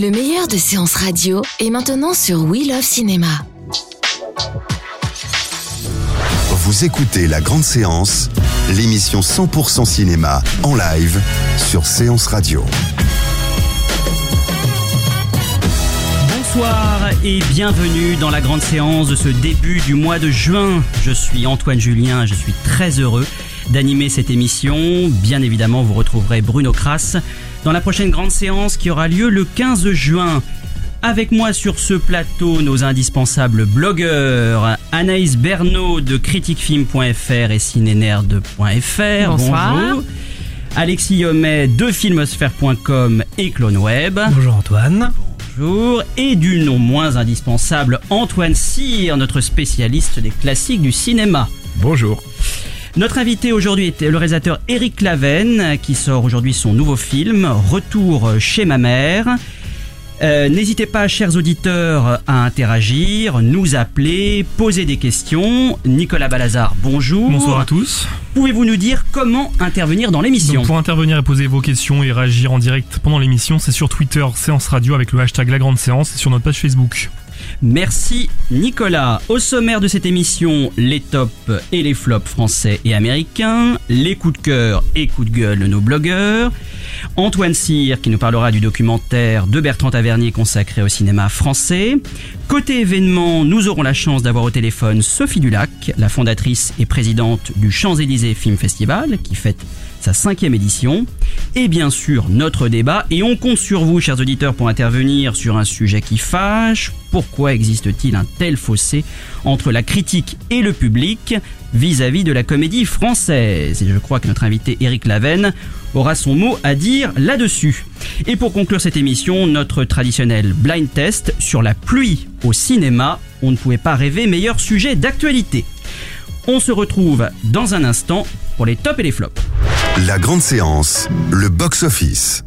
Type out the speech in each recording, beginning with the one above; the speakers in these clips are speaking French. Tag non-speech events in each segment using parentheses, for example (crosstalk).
Le meilleur de séances radio est maintenant sur We Love Cinéma. Vous écoutez La Grande Séance, l'émission 100% cinéma en live sur Séance Radio. Bonsoir et bienvenue dans la grande séance de ce début du mois de juin. Je suis Antoine Julien et je suis très heureux d'animer cette émission. Bien évidemment, vous retrouverez Bruno Kras dans la prochaine grande séance qui aura lieu le 15 juin. Avec moi sur ce plateau, nos indispensables blogueurs, Anaïs Bernot de critiquefilm.fr et cinénerd.fr. Bonsoir. Bonjour. Alexis Yomet de filmosphère.com et CloneWeb. Bonjour Antoine. Bonjour. Et du non moins indispensable, Antoine Cyr, notre spécialiste des classiques du cinéma. Bonjour. Notre invité aujourd'hui est le réalisateur Eric Laven, qui sort aujourd'hui son nouveau film, Retour chez ma mère. Euh, N'hésitez pas, chers auditeurs, à interagir, nous appeler, poser des questions. Nicolas Balazar, bonjour. Bonsoir à tous. Pouvez-vous nous dire comment intervenir dans l'émission pour intervenir et poser vos questions et réagir en direct pendant l'émission, c'est sur Twitter Séance Radio avec le hashtag La Grande Séance et sur notre page Facebook. Merci Nicolas. Au sommaire de cette émission, les tops et les flops français et américains, les coups de cœur et coups de gueule de nos blogueurs, Antoine Cyr qui nous parlera du documentaire de Bertrand Tavernier consacré au cinéma français. Côté événement, nous aurons la chance d'avoir au téléphone Sophie Dulac, la fondatrice et présidente du Champs-Élysées Film Festival qui fête sa cinquième édition, et bien sûr notre débat, et on compte sur vous, chers auditeurs, pour intervenir sur un sujet qui fâche. Pourquoi existe-t-il un tel fossé entre la critique et le public vis-à-vis de la comédie française? Et je crois que notre invité Eric Laven aura son mot à dire là-dessus. Et pour conclure cette émission, notre traditionnel blind test sur la pluie au cinéma. On ne pouvait pas rêver meilleur sujet d'actualité. On se retrouve dans un instant pour les tops et les flops. La Grande Séance, le box-office.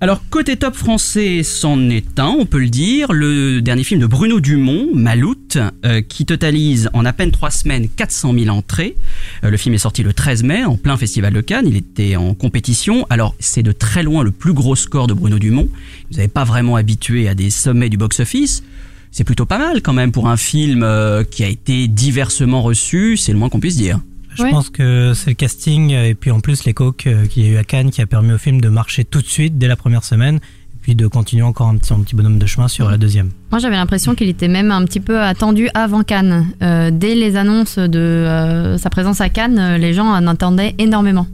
Alors côté top français, c'en est un, on peut le dire. Le dernier film de Bruno Dumont, Maloute, euh, qui totalise en à peine trois semaines 400 000 entrées. Euh, le film est sorti le 13 mai en plein festival de Cannes. Il était en compétition. Alors c'est de très loin le plus gros score de Bruno Dumont. Vous n'avez pas vraiment habitué à des sommets du box-office. C'est plutôt pas mal quand même pour un film euh, qui a été diversement reçu. C'est le moins qu'on puisse dire. Je pense que c'est le casting et puis en plus les coques qu'il y a eu à Cannes qui a permis au film de marcher tout de suite dès la première semaine puis de continuer encore un petit, un petit bonhomme de chemin sur la deuxième. Moi, j'avais l'impression qu'il était même un petit peu attendu avant Cannes. Euh, dès les annonces de euh, sa présence à Cannes, euh, les gens en attendaient énormément.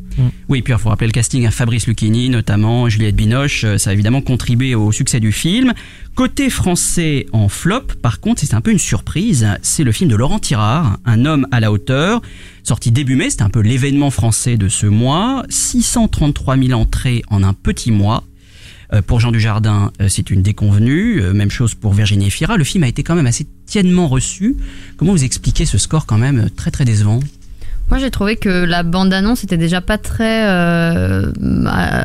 Oui, puis il faut rappeler le casting à Fabrice Lucchini, notamment Juliette Binoche, ça a évidemment contribué au succès du film. Côté français en flop, par contre, c'est un peu une surprise, c'est le film de Laurent Tirard, Un homme à la hauteur, sorti début mai, c'était un peu l'événement français de ce mois, 633 000 entrées en un petit mois. Euh, Pour Jean Dujardin, euh, c'est une déconvenue. Euh, Même chose pour Virginie Efira. Le film a été quand même assez tièdement reçu. Comment vous expliquez ce score quand même très très décevant? Moi, j'ai trouvé que la bande-annonce était déjà pas très. euh,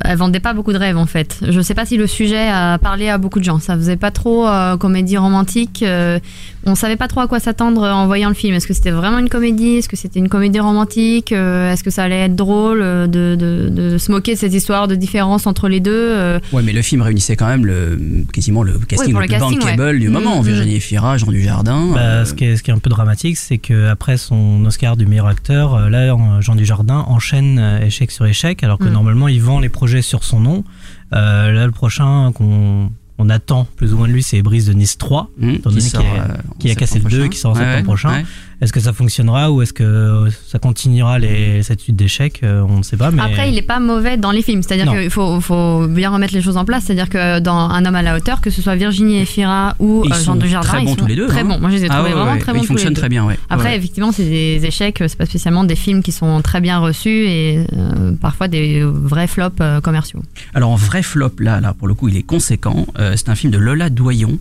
elle vendait pas beaucoup de rêves en fait. Je sais pas si le sujet a parlé à beaucoup de gens. Ça faisait pas trop euh, comédie romantique. euh, on savait pas trop à quoi s'attendre en voyant le film. Est-ce que c'était vraiment une comédie? Est-ce que c'était une comédie romantique? Euh, Est-ce que ça allait être drôle euh, de, de, de se moquer de cette histoire de différence entre les deux Euh, Ouais, mais le film réunissait quand même le, quasiment le casting pour le le plus casting, bankable ouais. du moment. Mm, Virginie Efira, Jean Dujardin. Bah, euh, ce, qui est, ce qui est un peu dramatique, c'est que après son Oscar du meilleur acteur, euh, là Jean Dujardin enchaîne euh, échec sur échec, alors que Mm. normalement il vend les projets sur son nom. Euh, là le prochain qu'on on on attend plus ou moins de lui, c'est Brise de Nice 3, Mmh, étant donné sort, qu'il a- euh, qui a cassé le septembre 2 prochain. qui sort en Ouais, septembre prochain. ouais. Est-ce que ça fonctionnera ou est-ce que ça continuera les, cette suite d'échecs Euh, On ne sait pas. Mais... Après, il est pas mauvais dans les films. C'est-à-dire qu'il faut, faut bien remettre les choses en place. C'est-à-dire que dans Un homme à la hauteur, que ce soit Virginie Efira ou Ils euh, Jean de Jardin, très ils bons sont tous les deux, Très hein. bons. Moi, je les ai Ah trouvés ouais, vraiment ouais, très ils bons. les fonctionnent très bien, ouais. Après, effectivement, c'est des échecs. C'est pas spécialement des films qui sont très bien reçus et euh, parfois des vrais flops euh, commerciaux. Alors en vrai flop, là, là pour le coup, il est conséquent. Euh, c'est un film de Lola Doyon.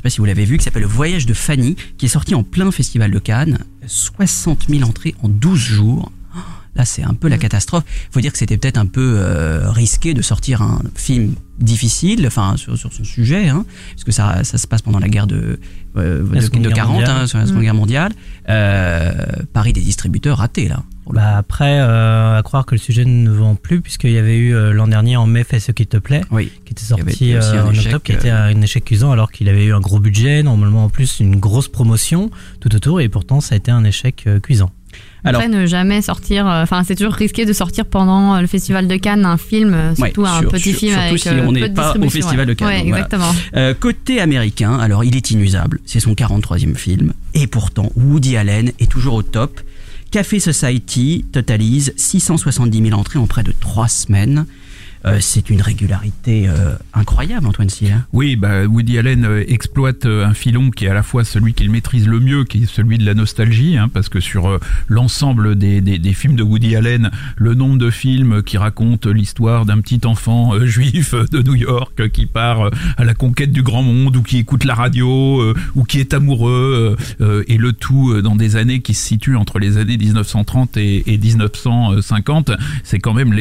Je sais pas si vous l'avez vu, qui s'appelle Le Voyage de Fanny, qui est sorti en plein festival de Cannes. 60 000 entrées en 12 jours. Oh, Là, c'est un peu la catastrophe. Il faut dire que c'était peut-être un peu euh, risqué de sortir un film difficile, enfin sur, sur son sujet, hein, puisque ça, ça se passe pendant la guerre de, euh, de, Seconde de Guerre 40, mondiale. hein, sur la Seconde Mm. Guerre mondiale. Euh, Paris des distributeurs ratés là. Bah après, euh, à croire que le sujet ne vend plus, puisqu'il y avait eu euh, l'an dernier en mai Fais ce qui te plaît. Oui. qui était sorti euh, en échec, octobre, qui euh, était un échec cuisant alors qu'il avait eu un gros budget, normalement en plus une grosse promotion tout autour, et pourtant ça a été un échec euh, cuisant. Alors- Après, ne jamais sortir. euh, Enfin, c'est toujours risqué de sortir pendant euh, le festival de Cannes un film, euh, surtout Ouais, un sur- petit sur- film surtout avec si euh, on peu n'est de pas au distribution, festival ouais. de Cannes, Ouais, donc voilà. exactement. Euh, côté américain, alors il est inusable, c'est son 43e film, et pourtant Woody Allen est toujours au top. Café Society totalise 670 000 entrées en près de 3 semaines. Euh, c'est une régularité euh, incroyable, Antoine Cyr. Oui, bah, Woody Allen euh, exploite un filon qui est à la fois celui qu'il maîtrise le mieux, qui est celui de la nostalgie, hein, parce que sur l'ensemble des, films de Woody Allen, le nombre de films qui racontent l'histoire d'un petit enfant (laughs) juif de New York qui part à la conquête du grand monde, ou qui écoute la radio, ou qui est amoureux, et le tout dans des années qui se situent entre les années 1930 et, et 1950, c'est quand même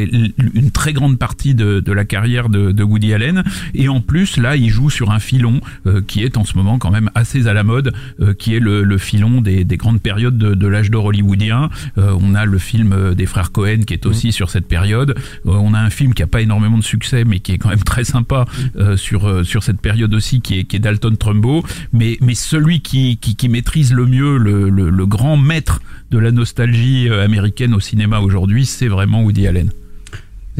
une très grande partie de, de la carrière de, de Woody Allen. Et en plus, là, il joue sur un filon euh, qui est en ce moment quand même assez à la mode, euh, qui est le, le filon des, des grandes périodes de, de l'âge d'or hollywoodien. Euh, on a le film des frères Cohen qui est aussi sur cette période. On a un film qui a pas énormément de succès, mais qui est quand même très sympa euh, sur sur cette période aussi, qui est, qui est Dalton Trumbo. Mais mais celui qui qui, qui maîtrise le mieux le, le, le grand maître de la nostalgie américaine au cinéma aujourd'hui, c'est vraiment Woody Allen.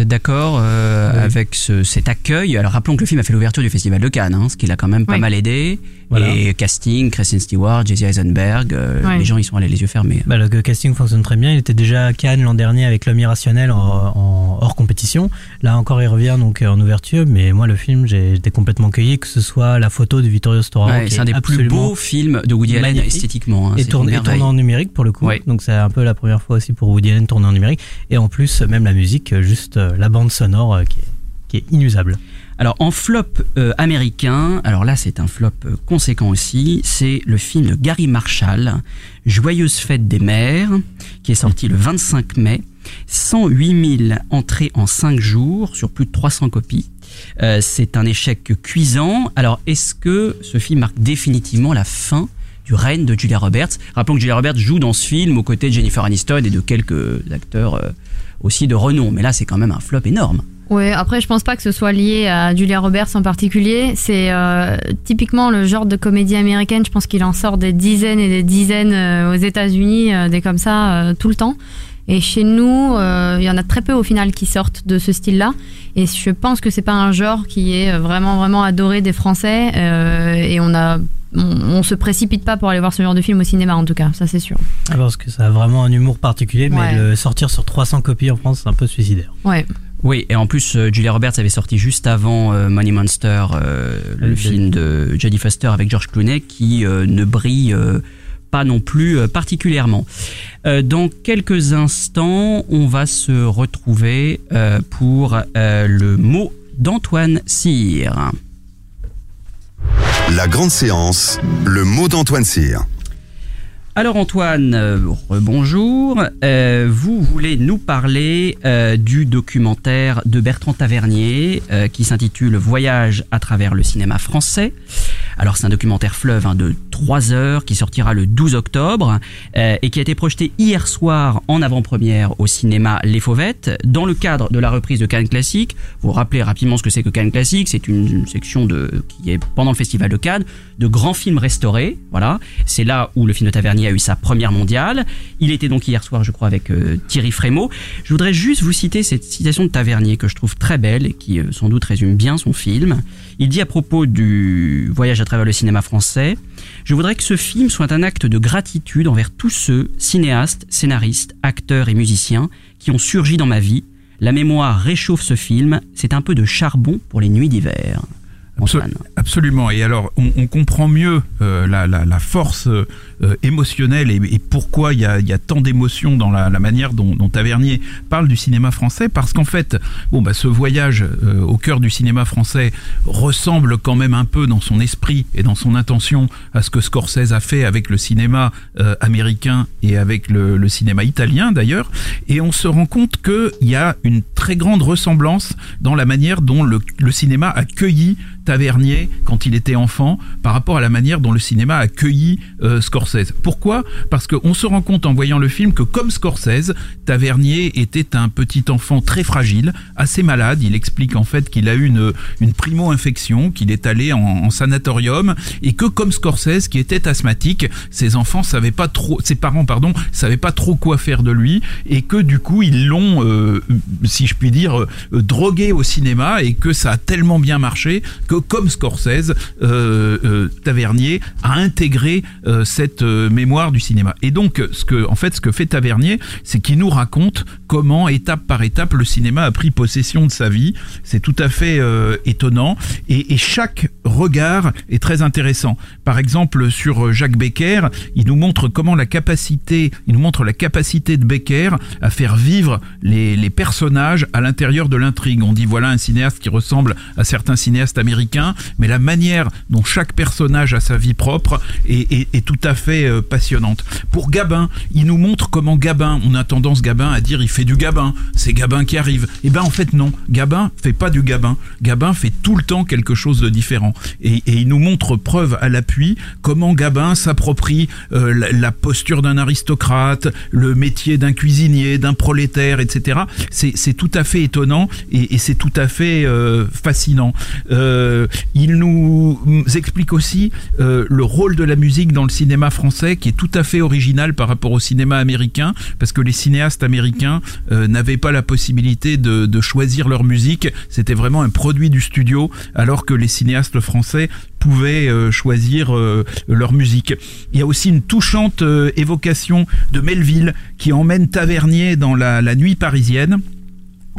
D'accord euh, Oui. avec ce- cet accueil Alors rappelons que le film a fait l'ouverture du Festival de Cannes, hein, ce qui l'a quand même pas Oui. mal aidé. Voilà. Et casting, Kristen Stewart, Jesse Eisenberg, euh, Ouais. les gens ils sont allés les yeux fermés. Bah, le casting fonctionne très bien. Il était déjà à Cannes l'an dernier avec L'homme irrationnel en, en- hors compétition. Là encore, il revient donc euh, en ouverture. Mais moi, le film, j'ai été complètement cueilli, que ce soit la photo de Vittorio Storaro, Ouais, c'est un est des plus beaux films de Woody Allen esthétiquement. hein, et c'est tourné, une et tourné en numérique pour le coup. Ouais. Donc c'est un peu la première fois aussi pour Woody Allen tourné en numérique. Et en plus, même la musique, euh, juste euh, la bande sonore qui, est, qui est inusable. Alors en flop euh, américain, alors là c'est un flop euh, conséquent aussi, c'est le film de Gary Marshall, Joyeuse fête des mères, qui est sorti le 25 mai, 108 000 entrées en 5 jours sur plus de 300 copies. Euh, c'est un échec cuisant. Alors est-ce que ce film marque définitivement la fin du règne de Julia Roberts? Rappelons que Julia Roberts joue dans ce film aux côtés de Jennifer Aniston et de quelques acteurs euh, aussi de renom, mais là c'est quand même un flop énorme. Ouais, après, je pense pas que ce soit lié à Julia Roberts en particulier. C'est euh, typiquement le genre de comédie américaine. Je pense qu'il en sort des dizaines et des dizaines euh, aux États-Unis, euh, des comme ça, tout le temps. Et chez nous, il y en a très peu au final qui sortent de ce style-là. Et je pense que c'est pas un genre qui est vraiment vraiment adoré des Français. et on a, on, on se précipite pas pour aller voir ce genre de film au cinéma, en tout cas. Ça, c'est sûr. Ah, Parce que ça a vraiment un humour particulier, mais Ouais. le sortir sur 300 copies en France, c'est un peu suicidaire. Ouais. Oui, et en plus, euh, Julia Roberts avait sorti juste avant euh, Money Monster, euh, le Oui, film de Jodie Foster avec George Clooney, qui euh, ne brille euh, pas non plus euh, particulièrement. Euh, dans quelques instants, on va se retrouver euh, pour euh, le mot d'Antoine Cyr. La grande séance, le mot d'Antoine Cyr. Alors Antoine, euh, rebonjour. Euh, vous voulez nous parler euh, du documentaire de Bertrand Tavernier euh, qui s'intitule Voyage à travers le cinéma français. Alors c'est un documentaire fleuve hein, de 3 heures qui sortira le 12 octobre euh, et qui a été projeté hier soir en avant-première au cinéma Les Fauvettes dans le cadre de la reprise de Cannes Classique. Vous rappelez rapidement ce que c'est que Cannes Classique, c'est une section de qui est pendant le festival de Cannes de grands films restaurés. Voilà, c'est là où le film de Tavernier a eu sa première mondiale. Il était donc hier soir, je crois, avec euh, Thierry Frémaux. Je voudrais juste vous citer cette citation de Tavernier que je trouve très belle et qui euh, sans doute résume bien son film. Il dit à propos du voyage à travers le cinéma français, je voudrais que ce film soit un acte de gratitude envers tous ceux, cinéastes, scénaristes, acteurs et musiciens, qui ont surgi dans ma vie. La mémoire réchauffe ce film, c'est un peu de charbon pour les nuits d'hiver. Antoine. Absolument. Et alors, on, on comprend mieux euh, la, la, la, force euh, émotionnelle et, pourquoi il y a, tant d'émotions dans la, manière dont, Tavernier parle du cinéma français. Parce qu'en fait, bon, bah, ce voyage euh, au cœur du cinéma français ressemble quand même un peu dans son esprit et dans son intention à ce que Scorsese a fait avec le cinéma euh, américain et avec le, cinéma italien d'ailleurs. Et on se rend compte qu'il y a une très grande ressemblance dans la manière dont le, le cinéma a cueilli Tavernier quand il était enfant par rapport à la manière dont le cinéma a accueilli euh, Pourquoi? Parce qu'on se rend compte en voyant le film que comme Scorsese, Tavernier était un petit enfant très fragile, assez malade. Il explique en fait qu'il a eu une, une primo-infection, qu'il est allé en, sanatorium et que comme Scorsese qui était asthmatique, ses enfants savaient pas trop, ses parents pardon, savaient pas trop quoi faire de lui et que du coup ils l'ont, euh, si je puis dire, euh, drogué au cinéma et que ça a tellement bien marché que comme Scorsese, euh, euh, Tavernier a intégré euh, cette mémoire du cinéma. Et donc, ce que, en fait, ce que fait Tavernier, c'est qu'il nous raconte comment, étape par étape, le cinéma a pris possession de sa vie. C'est tout à fait étonnant. Et, chaque regard est très intéressant. Par exemple, sur Jacques Becker, il nous montre comment la capacité, il nous montre la capacité de Becker à faire vivre les, personnages à l'intérieur de l'intrigue. On dit voilà un cinéaste qui ressemble à certains cinéastes américains, mais la manière dont chaque personnage a sa vie propre est tout à fait euh, passionnante. Pour Gabin, il nous montre comment Gabin, on a tendance Gabin à dire il fait du Gabin, c'est Gabin qui arrive. Eh ben en fait non, Gabin fait pas du Gabin. Gabin fait tout le temps quelque chose de différent. Et, il nous montre preuve à l'appui comment Gabin s'approprie euh, la, posture d'un aristocrate, le métier d'un cuisinier, d'un prolétaire, etc. C'est tout à fait étonnant et, c'est tout à fait euh, fascinant. Il nous explique aussi le rôle de la musique dans le cinéma français qui est tout à fait original par rapport au cinéma américain parce que les cinéastes américains euh, n'avaient pas la possibilité de, choisir leur musique. C'était vraiment un produit du studio alors que les cinéastes français pouvaient euh, choisir euh, leur musique. Il y a aussi une touchante évocation de Melville qui emmène Tavernier dans la nuit parisienne.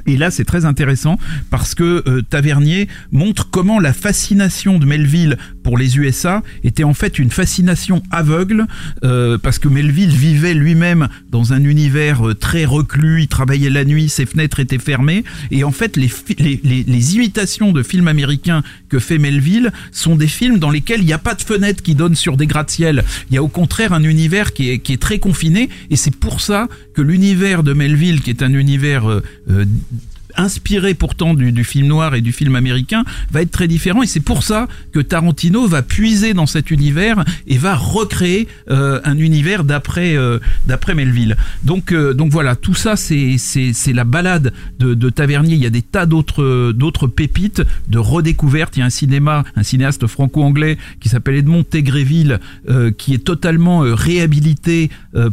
Et là, c'est très intéressant parce que euh, Tavernier montre comment la fascination de Melville pour les USA était en fait une fascination aveugle euh, parce que Melville vivait lui-même dans un univers euh, très reclus, il travaillait la nuit, ses fenêtres étaient fermées. Et en fait les, les, les, les imitations de films américains que fait Melville sont des films dans lesquels il n'y a pas de fenêtres qui donnent sur des gratte-ciel. Il y a au contraire un univers qui est, qui est très confiné et c'est pour ça que l'univers de Melville, qui est un univers euh, inspiré pourtant du, film noir et du film américain, va être très différent. Et c'est pour ça que Tarantino va puiser dans cet univers et va recréer euh, un univers d'après euh, Melville. Donc euh, donc voilà, tout ça c'est la balade de, Tavernier. Il y a des tas d'autres pépites de redécouvertes. Il y a un cinéma, un cinéaste franco-anglais qui s'appelle Edmond Tegréville, euh, qui est totalement réhabilité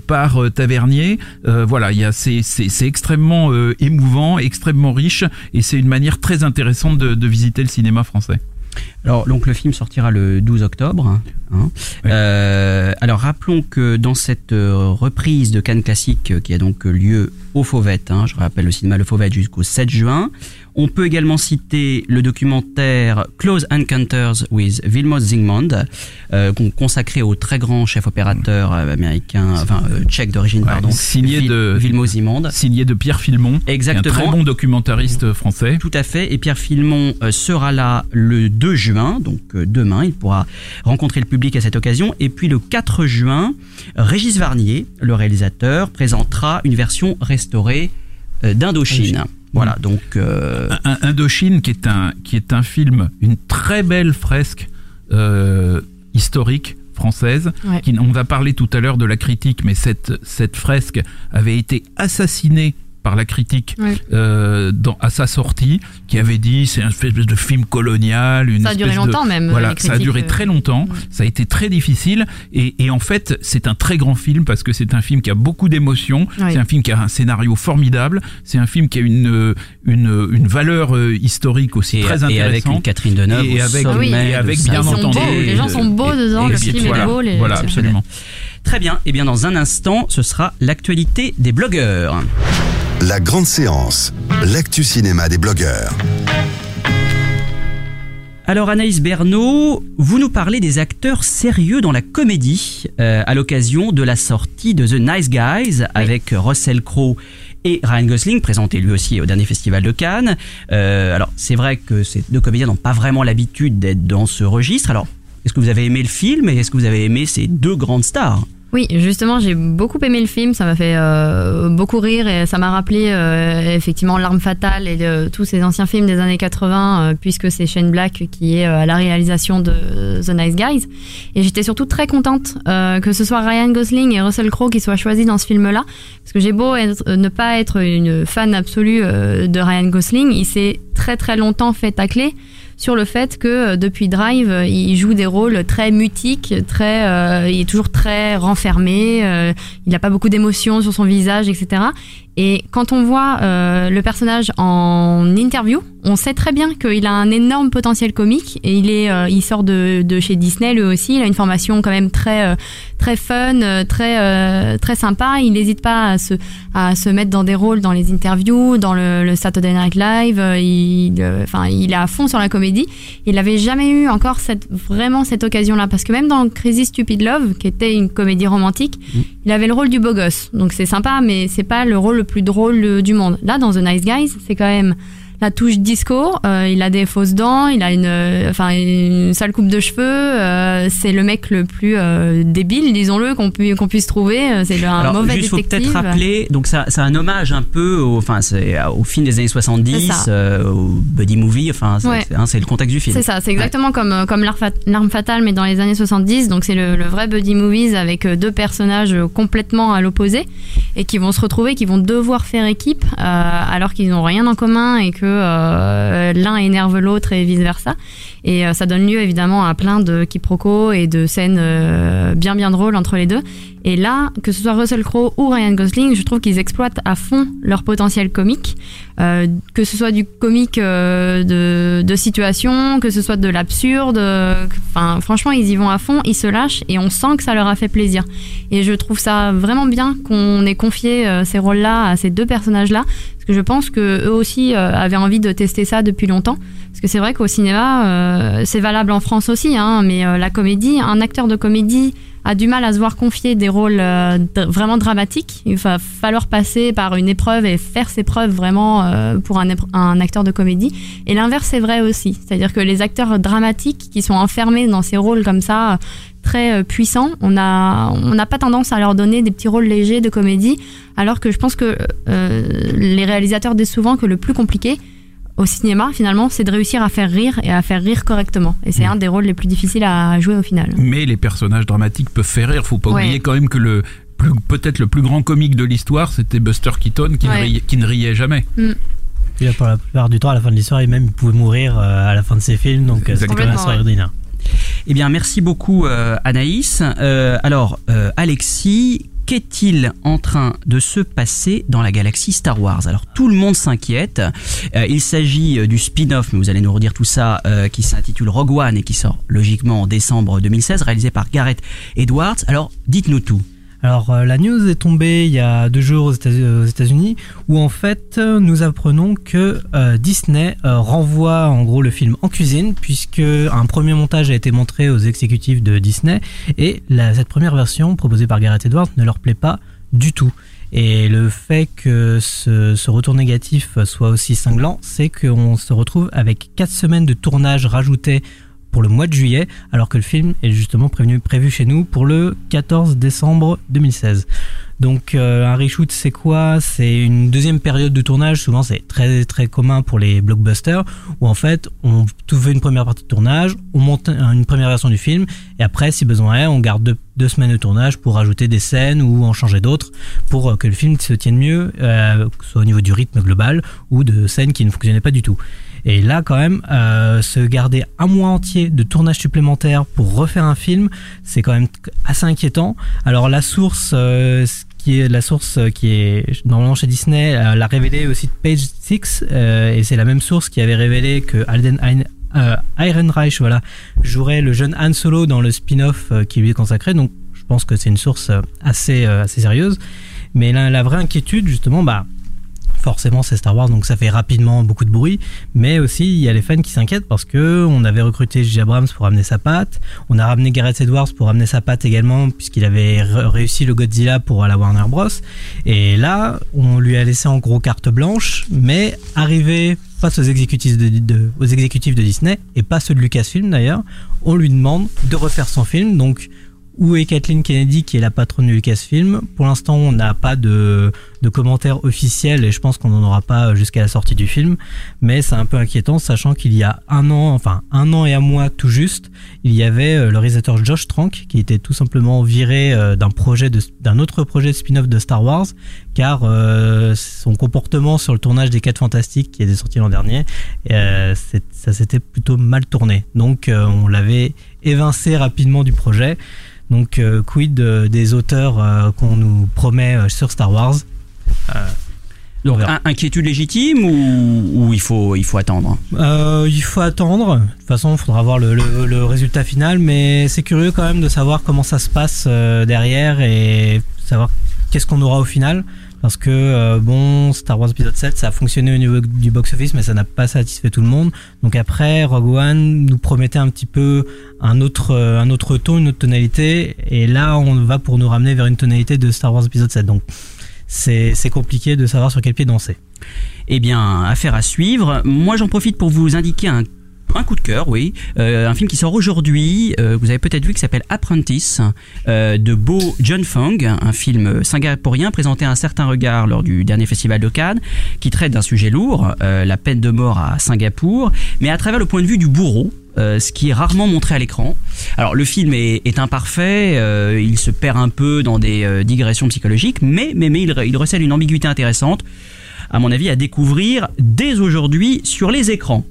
par Tavernier. voilà, c'est c'est extrêmement émouvant, extrêmement riche et c'est une manière très intéressante de, de, visiter le cinéma français. Alors, donc le film sortira le 12 octobre. Hein. Ouais. Euh, alors, rappelons que dans cette reprise de Cannes Classique qui a donc lieu au Fauvette, hein, je rappelle le cinéma Le Fauvette jusqu'au 7 juin, on peut également citer le documentaire Close Encounters with Vilmos Zsigmond, euh, consacré au très grand chef opérateur américain, enfin euh, tchèque d'origine, ouais, pardon, signé de Vilmos Zsigmond, signé de Pierre Filmon, exactement, un très bon documentariste français. Tout à fait. Et Pierre Filmon euh, sera là le 2 juin, donc euh, demain, il pourra rencontrer le public à cette occasion. Et puis le 4 juin, Régis Varnier, le réalisateur, présentera une version restaurée euh, d'Indochine. Voilà, donc euh... Indochine qui est un qui est un film, une très belle fresque euh, historique française. Ouais. Qui, on va parler tout à l'heure de la critique, mais cette, cette fresque avait été assassinée par la critique Ouais. euh, dans, à sa sortie, qui avait dit c'est un espèce de film colonial. Une Ça a duré de- longtemps même. Voilà, les ça a duré euh. très longtemps. Ça a été très difficile. Et, et en fait, c'est un très grand film parce que c'est un film qui a beaucoup d'émotions. Oui. C'est un film qui a un scénario formidable. C'est un film qui a une, euh, une, une valeur euh, historique aussi Et, très et avec intéressante. une Catherine Deneuve Et avec- de et avec bien entendu, beaux, les gens sont beaux et- dedans, et- le et- film voilà, est beau. les- voilà, absolument. Très bien. Et bien dans un instant, ce sera l'actualité des blogueurs. La grande séance, l'actu cinéma des blogueurs. Alors Anaïs Bernot, vous nous parlez des acteurs sérieux dans la comédie euh, à l'occasion de la sortie de The Nice Guys avec Russell Crowe et Ryan Gosling, présenté lui aussi au dernier festival de Cannes. Euh, alors c'est vrai que ces deux comédiens n'ont pas vraiment l'habitude d'être dans ce registre. Alors est-ce que vous avez aimé le film et est-ce que vous avez aimé ces deux grandes stars? Oui, justement, j'ai beaucoup aimé le film. Ça m'a fait euh, beaucoup rire et ça m'a rappelé euh, effectivement L'arme fatale et tous ces anciens films des années 80, euh, puisque c'est Shane Black qui est à la réalisation de The Nice Guys. Et j'étais surtout très contente que ce soit Ryan Gosling et Russell Crowe qui soient choisis dans ce film-là, parce que j'ai beau être- ne pas être une fan absolue de Ryan Gosling, il s'est très très longtemps fait tacler sur le fait que euh, depuis Drive, euh, il joue des rôles très mutiques, très, euh, il est toujours très renfermé, euh, il n'a pas beaucoup d'émotions sur son visage, etc. Et quand on voit euh, le personnage en interview, on sait très bien qu'il a un énorme potentiel comique et il est, euh, il sort de, de chez Disney lui aussi. Il a une formation quand même très, euh, très fun, euh, très, euh, très sympa. Il n'hésite pas à se, à se mettre dans des rôles dans les interviews, dans le, le Saturday Night Live. Euh, Il, enfin, il est à fond sur la comédie. Il n'avait jamais eu encore cette, vraiment cette occasion-là parce que même dans Crazy Stupid Love, qui était une comédie romantique, il avait le rôle du beau gosse. Donc c'est sympa, mais c'est pas le rôle le plus drôle euh, du monde. Là, dans The Nice Guys, c'est quand même la touche disco. euh, il a des fausses dents, il a une, euh, enfin une sale coupe de cheveux. euh, c'est le mec le plus euh, débile, disons-le, qu'on pu- qu'on puisse trouver. C'est le- un Alors, mauvais juste faut détective. peut-être rappeler, donc ça, c'est un hommage un peu, au, enfin, c'est au film des années 70, C'est ça. euh, au buddy movie, enfin, c'est Ouais. c'est- hein, c'est le contexte du film. C'est ça, c'est exactement comme, comme L'Arme Fat- L'Arme Fatale, mais dans les années 70. Donc c'est le, le vrai buddy movies avec deux personnages complètement à l'opposé et qui vont se retrouver, qui vont devoir faire équipe alors qu'ils n'ont rien en commun et que euh, l'un énerve l'autre et vice versa. Et euh, ça donne lieu évidemment à plein de quiproquos et de scènes euh, bien bien drôles entre les deux. Et là, que ce soit Russell Crowe ou Ryan Gosling, je trouve qu'ils exploitent à fond leur potentiel comique, Euh, que ce soit du comique de, situation, que ce soit de l'absurde. Enfin, franchement, ils y vont à fond, ils se lâchent et on sent que ça leur a fait plaisir. Et je trouve ça vraiment bien qu'on ait confié ces rôles-là à ces deux personnages-là, parce que je pense que eux aussi avaient envie de tester ça depuis longtemps. Parce que c'est vrai qu'au cinéma, euh, c'est valable en France aussi, hein, mais euh, la comédie, un acteur de comédie a du mal à se voir confier des rôles euh, vraiment dramatiques. Il va falloir passer par une épreuve et faire ses preuves vraiment pour un, acteur de comédie. Et l'inverse est vrai aussi. C'est-à-dire que les acteurs dramatiques qui sont enfermés dans ces rôles comme ça, très puissants, on n'a pas tendance à leur donner des petits rôles légers de comédie, alors que je pense que les réalisateurs disent souvent que le plus compliqué au cinéma, finalement, c'est de réussir à faire rire et à faire rire correctement. Et c'est un des rôles les plus difficiles à jouer au final. Mais les personnages dramatiques peuvent faire rire. Faut pas Ouais. oublier quand même que le plus- peut-être le plus grand comique de l'histoire, c'était Buster Keaton qui, ne riait, qui ne riait jamais. Puis là, pour la plupart du temps, à la fin de l'histoire, il même il pouvait mourir euh, à la fin de ses films, donc euh, c'est quand même assez ordinaire. Eh bien, merci beaucoup euh, Anaïs. Euh, alors, euh, Alexis, qu'est-il en train de se passer dans la galaxie Star Wars? Alors, tout le monde s'inquiète. Euh, il s'agit euh, du spin-off, mais vous allez nous redire tout ça, euh, qui s'intitule Rogue One et qui sort logiquement en décembre 2016, réalisé par Gareth Edwards. Alors, dites-nous tout. Alors euh, la news est tombée il y a deux jours aux États- aux États-Unis où en fait nous apprenons que euh, Disney euh, renvoie en gros le film en cuisine puisque un premier montage a été montré aux exécutifs de Disney et cette première version proposée par Gareth Edwards ne leur plaît pas du tout. Et le fait que ce, ce retour négatif soit aussi cinglant, c'est qu'on se retrouve avec quatre semaines de tournage rajoutées pour le mois de juillet, alors que le film est justement prévu chez nous pour le 14 décembre 2016. Donc euh, un reshoot c'est quoi? C'est une deuxième période de tournage, souvent c'est très très commun pour les blockbusters, où en fait on fait une première partie de tournage, on monte une première version du film, et après si besoin est, on garde deux, semaines de tournage pour ajouter des scènes ou en changer d'autres, pour euh, que le film se tienne mieux, euh, soit au niveau du rythme global ou de scènes qui ne fonctionnaient pas du tout. Et là, quand même, euh, se garder un mois entier de tournage supplémentaire pour refaire un film, c'est quand même assez inquiétant. Alors la source, euh, qui est la source qui est normalement chez Disney, euh, l'a révélé aussi de Page 6, et c'est la même source qui avait révélé que Alden Ehrenreich voilà, jouerait le jeune Han Solo dans le spin-off qui lui est consacré. Donc je pense que c'est une source assez, assez sérieuse. Mais la, la vraie inquiétude, justement, bah, forcément c'est Star Wars donc ça fait rapidement beaucoup de bruit. Mais aussi il y a les fans qui s'inquiètent parce que on avait recruté J. Abrams pour amener sa patte. On a ramené Gareth Edwards pour amener sa patte également puisqu'il avait réussi le Godzilla pour la Warner Bros. Et là on lui a laissé en gros carte blanche mais arrivé face aux exécutifs de, aux exécutifs de Disney et pas ceux de Lucasfilm d'ailleurs on lui demande de refaire son film. Donc où est Kathleen Kennedy qui est la patronne de Lucasfilm? Pour l'instant, on n'a pas de, de commentaires officiels et je pense qu'on n'en aura pas jusqu'à la sortie du film. Mais c'est un peu inquiétant, sachant qu'il y a un an, enfin un an et un mois tout juste, il y avait euh, le réalisateur Josh Trank qui était tout simplement viré euh, d'un projet d'un autre projet de spin-off de Star Wars, car euh, son comportement sur le tournage des 4 Fantastiques qui était sorti l'an dernier, ça s'était plutôt mal tourné. Donc on l'avait évincé rapidement du projet. Donc, euh, quid euh, des auteurs euh, qu'on nous promet sur Star Wars? Donc inquiétude légitime ou, il, faut, il faut attendre? Il faut attendre. De toute façon, il faudra voir le, résultat final, mais c'est curieux quand même de savoir comment ça se passe derrière et savoir qu'est-ce qu'on aura au final. Parce que, euh, bon, Star Wars Episode 7, ça a fonctionné au niveau du box-office, mais ça n'a pas satisfait tout le monde. Donc après, Rogue One nous promettait un petit peu un autre, euh, un autre ton, une autre tonalité. Et là, on va pour nous ramener vers une tonalité de Star Wars Episode 7. Donc c'est compliqué de savoir sur quel pied danser. Eh bien, affaire à suivre. Moi, j'en profite pour vous indiquer un un coup de cœur, oui. Euh, un film qui sort aujourd'hui. Euh, vous avez peut-être vu qui s'appelle Apprentice euh, de Bo John Fong, un film singapourien présenté à un certain regard lors du dernier festival de Cannes, qui traite d'un sujet lourd, la peine de mort à Singapour, mais à travers le point de vue du bourreau. ce qui est rarement montré à l'écran. Alors le film est, imparfait, il se perd un peu dans des digressions psychologiques, mais, mais, mais il, il recèle une ambiguïté intéressante à mon avis, à découvrir dès aujourd'hui sur les écrans.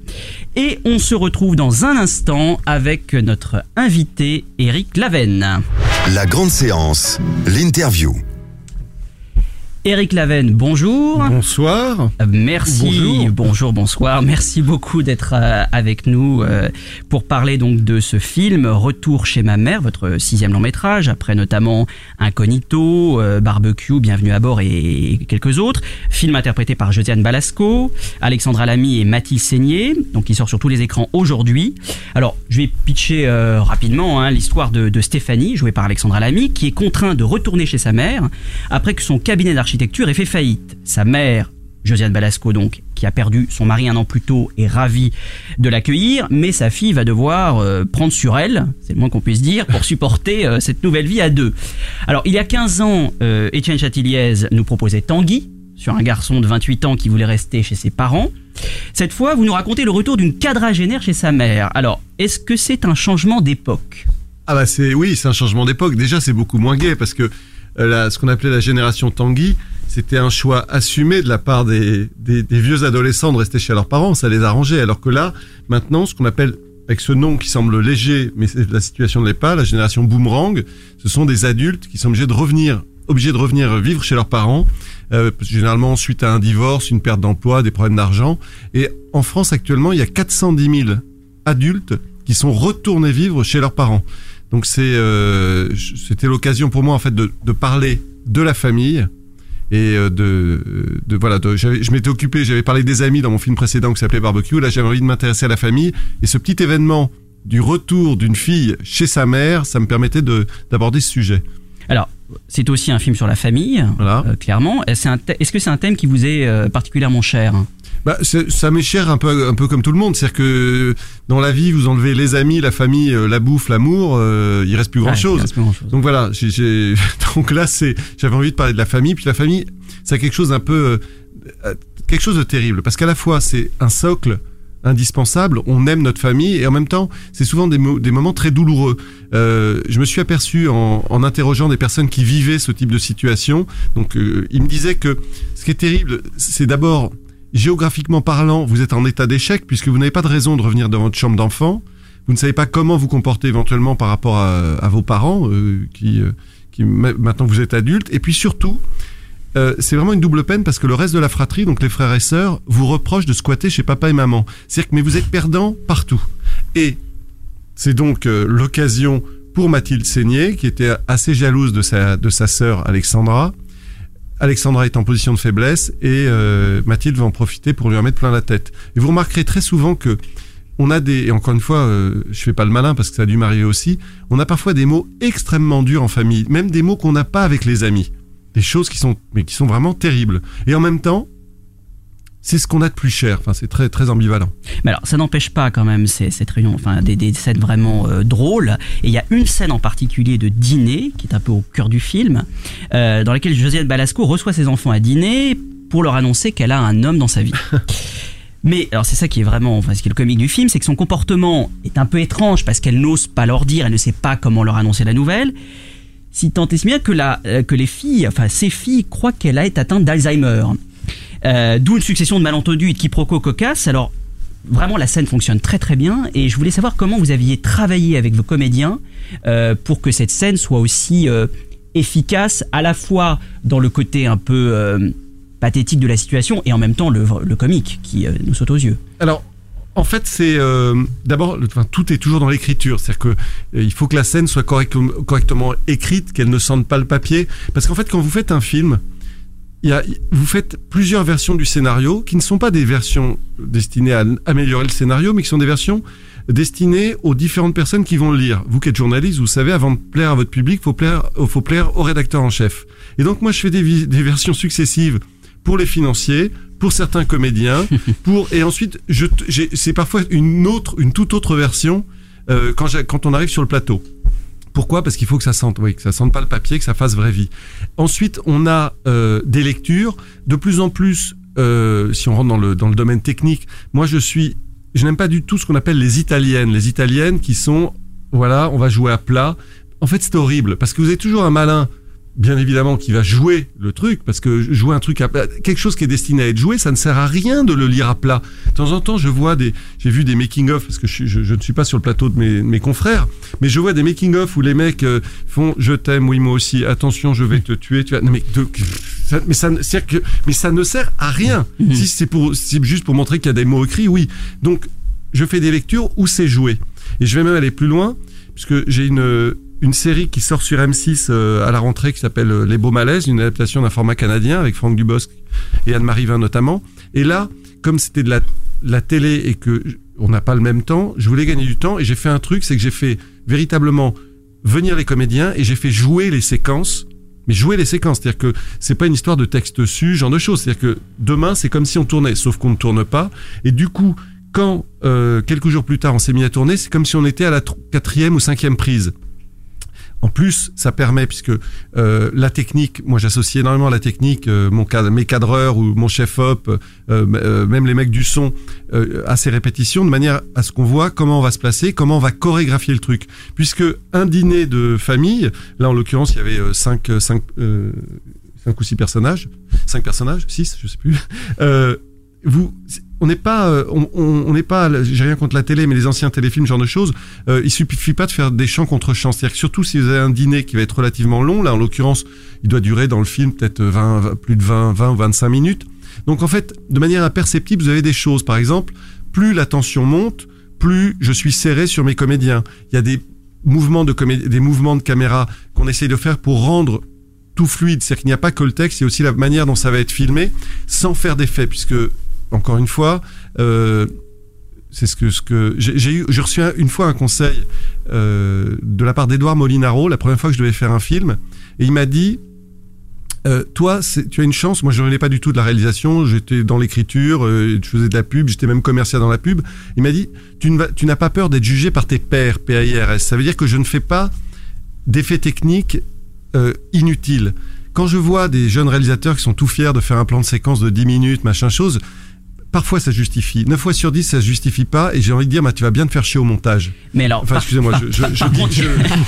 Et on se retrouve dans un instant avec notre invité Eric Lavenne. La grande séance, l'interview. Eric Lavenne, bonjour. Bonsoir. Euh, merci. Bonjour. bonsoir. Merci beaucoup d'être euh, avec nous euh, pour parler donc de ce film Retour chez ma mère, votre sixième long métrage, après notamment Incognito, Barbecue, Bienvenue à bord et quelques autres. Film interprété par Josiane Balasco, Alexandra Lamy et Mathilde Seigné, donc qui sort sur tous les écrans aujourd'hui. Alors, je vais pitcher rapidement hein, l'histoire de, de Stéphanie, jouée par Alexandra Lamy, qui est contrainte de retourner chez sa mère après que son cabinet et fait faillite. Sa mère, Josiane Balasco donc, qui a perdu son mari un an plus tôt, est ravie de l'accueillir, mais sa fille va devoir euh, prendre sur elle, c'est le moins qu'on puisse dire, pour supporter euh, cette nouvelle vie à deux. Alors, il y a 15 ans, euh, Étienne Chatiliez nous proposait Tanguy, sur un garçon de 28 ans qui voulait rester chez ses parents. Cette fois, vous nous racontez le retour d'une quadragénaire chez sa mère. Alors, est-ce que c'est un changement d'époque? Ah bah c'est oui, c'est un changement d'époque. Déjà, c'est beaucoup moins gai parce que euh, ce qu'on appelait la génération Tanguy, c'était un choix assumé de la part des, des, vieux adolescents de rester chez leurs parents, ça les arrangeait. Alors que là, maintenant, ce qu'on appelle avec ce nom qui semble léger, mais la situation ne l'est pas, la génération boomerang, ce sont des adultes qui sont obligés de revenir, obligés de revenir vivre chez leurs parents, euh, généralement suite à un divorce, une perte d'emploi, des problèmes d'argent. Et en France actuellement, il y a 410 000 adultes qui sont retournés vivre chez leurs parents. Donc c'est euh, c'était l'occasion pour moi en fait de, de, parler de la famille et euh, de, de voilà de, je m'étais occupé j'avais parlé des amis dans mon film précédent qui s'appelait Barbecue là j'avais envie de m'intéresser à la famille et ce petit événement du retour d'une fille chez sa mère ça me permettait de d'aborder ce sujet. Alors c'est aussi un film sur la famille, voilà. Euh, clairement. Est-ce que c'est un thème qui vous est particulièrement cher? Bah, ça m'est cher un peu, un peu comme tout le monde. C'est-à-dire que dans la vie, vous enlevez les amis, la famille, euh, la bouffe, l'amour, euh, il reste plus Ouais, grand-chose. il reste plus grand-chose. Donc voilà, j'ai- j'ai- (laughs) donc là, c'est, j'avais envie de parler de la famille. Puis la famille, c'est quelque chose un peu, euh, euh, quelque chose de terrible, parce qu'à la fois c'est un socle indispensable. On aime notre famille et en même temps, c'est souvent des, mo- des moments très douloureux. Euh, je me suis aperçu en, en interrogeant des personnes qui vivaient ce type de situation. Donc, euh, ils me disaient que ce qui est terrible, c'est d'abord géographiquement parlant, vous êtes en état d'échec puisque vous n'avez pas de raison de revenir dans votre chambre d'enfant. Vous ne savez pas comment vous comporter éventuellement par rapport à, vos parents euh, qui, euh, qui ma- maintenant vous êtes adulte. Et puis surtout, euh, c'est vraiment une double peine parce que le reste de la fratrie, donc les frères et sœurs, vous reprochent de squatter chez papa et maman. C'est-à-dire que mais vous êtes perdant partout. Et c'est donc euh, l'occasion pour Mathilde Seigné, qui était assez jalouse de sa, de sa sœur Alexandra. Alexandra est en position de faiblesse et euh, Mathilde va en profiter pour lui en mettre plein la tête. Et vous remarquerez très souvent que on a des, et encore une fois, euh, je fais pas le malin parce que ça a dû m'arriver aussi, on a parfois des mots extrêmement durs en famille, même des mots qu'on n'a pas avec les amis. Des choses qui sont, mais qui sont vraiment terribles. Et en même temps, c'est ce qu'on a de plus cher. Enfin, c'est très, très ambivalent. Mais alors, ça n'empêche pas quand même ces, cette réunion, enfin des, des scènes vraiment euh, drôles. Et il y a une scène en particulier de dîner qui est un peu au cœur du film, euh, dans laquelle Josiane Balasco reçoit ses enfants à dîner pour leur annoncer qu'elle a un homme dans sa vie. (laughs) Mais alors c'est ça qui est vraiment, enfin ce qui est le comique du film, c'est que son comportement est un peu étrange parce qu'elle n'ose pas leur dire, elle ne sait pas comment leur annoncer la nouvelle. Si tant est si bien que, la, euh, que les filles, enfin ces filles, croient qu'elle a été atteinte d'Alzheimer. Euh, D'où une succession de malentendus et de quiproquos cocasses. Alors vraiment la scène fonctionne très très bien et je voulais savoir comment vous aviez travaillé avec vos comédiens euh, pour que cette scène soit aussi euh, efficace à la fois dans le côté un peu pathétique de la situation et en même temps le, comique qui nous saute aux yeux. Alors, en fait, c'est d'abord, enfin, tout est toujours dans l'écriture. C'est-à-dire que il faut que la scène soit correct- correctement écrite, qu'elle ne sente pas le papier. Parce qu'en fait, quand vous faites un film, il y a, vous faites plusieurs versions du scénario qui ne sont pas des versions destinées à améliorer le scénario, mais qui sont des versions destinées aux différentes personnes qui vont le lire. Vous qui êtes journaliste, vous savez, avant de plaire à votre public, faut plaire, faut plaire au rédacteur en chef. Et donc moi, je fais des, versions successives pour les financiers, pour certains comédiens, (laughs) pour et ensuite je c'est parfois une autre, une toute autre version euh, quand on arrive sur le plateau. Pourquoi? Parce qu'il faut que ça sente, que ça sente pas le papier, que ça fasse vraie vie. Ensuite, on a euh, des lectures de plus en plus. euh, si on rentre dans le dans le domaine technique, moi je suis, je n'aime pas du tout ce qu'on appelle les italiennes. Les italiennes qui sont, voilà, on va jouer à plat. En fait, c'est horrible parce que vous avez toujours un malin bien évidemment qui va jouer le truc parce que jouer un truc à plat, quelque chose qui est destiné à être joué ça ne sert à rien de le lire à plat. De temps en temps je vois des j'ai vu des making of parce que je, suis- je, je ne suis pas sur le plateau de mes, mes confrères mais je vois des making of où les mecs euh, font je t'aime oui moi aussi attention je vais te tuer tu vas non, mais, de- ça, mais ça ne sert que mais ça ne sert à rien. Si c'est pour si c'est juste pour montrer qu'il y a des mots écrits oui. Donc je fais des lectures où c'est joué. Et je vais même aller plus loin puisque j'ai une une série qui sort sur M6 euh, à la rentrée qui s'appelle euh, Les Beaux Malaises, une adaptation d'un format canadien avec Franck Dubosc et Anne-Marie Vin notamment. Et là, comme c'était de la, la télé et que on n'a pas le même temps, je voulais gagner du temps et j'ai fait un truc, c'est que j'ai fait véritablement venir les comédiens et j'ai fait jouer les séquences. Mais jouer les séquences, c'est-à-dire que c'est pas une histoire de texte su, genre de choses. C'est-à-dire que demain, c'est comme si on tournait, sauf qu'on ne tourne pas. Et du coup, quand euh, quelques jours plus tard, on s'est mis à tourner, c'est comme si on était à la tr- quatrième ou cinquième prise. En plus, ça permet, puisque euh, la technique, moi j'associe énormément la technique, euh, mes cadreurs ou mon chef-op, euh, même les mecs du son, à ces répétitions, de manière à ce qu'on voit comment on va se placer, comment on va chorégraphier le truc. Puisque un dîner de famille, là en l'occurrence il y avait euh, cinq, cinq, cinq ou six personnages, cinq personnages, six, je sais plus. On n'est pas, euh, on, n'est pas, j'ai rien contre la télé, mais les anciens téléfilms, genre de choses, euh, il suffit pas de faire des chants contre chants. C'est-à-dire que surtout si vous avez un dîner qui va être relativement long, là en l'occurrence, il doit durer dans le film peut-être 20, 20, plus de 20, 20 ou 25 minutes. Donc en fait, de manière imperceptible, vous avez des choses. Par exemple, plus la tension monte, plus je suis serré sur mes comédiens. Il y a des mouvements de des mouvements de caméra qu'on essaye de faire pour rendre tout fluide. C'est-à-dire qu'il n'y a pas que le texte, il y a aussi la manière dont ça va être filmé, sans faire d'effet, puisque encore une fois, euh, c'est ce que j'ai eu, j'ai reçu un- une fois un conseil euh, de la part d'Edouard Molinaro, la première fois que je devais faire un film, et il m'a dit euh, toi, tu as une chance. Moi, je n'en ai pas du tout de la réalisation. J'étais dans l'écriture, je faisais de la pub, j'étais même commercial dans la pub. Il m'a dit, tu ne n'as pas peur d'être jugé par tes pairs, PAIRS. Ça veut dire que je ne fais pas d'effets techniques inutiles. Quand je vois des jeunes réalisateurs qui sont tout fiers de faire un plan de séquence de 10 minutes, machin chose, parfois ça justifie. 9 fois sur 10, ça se justifie pas. Et j'ai envie de dire, bah, tu vas bien te faire chier au montage. Mais alors, Enfin, excusez-moi, je, je, je, je-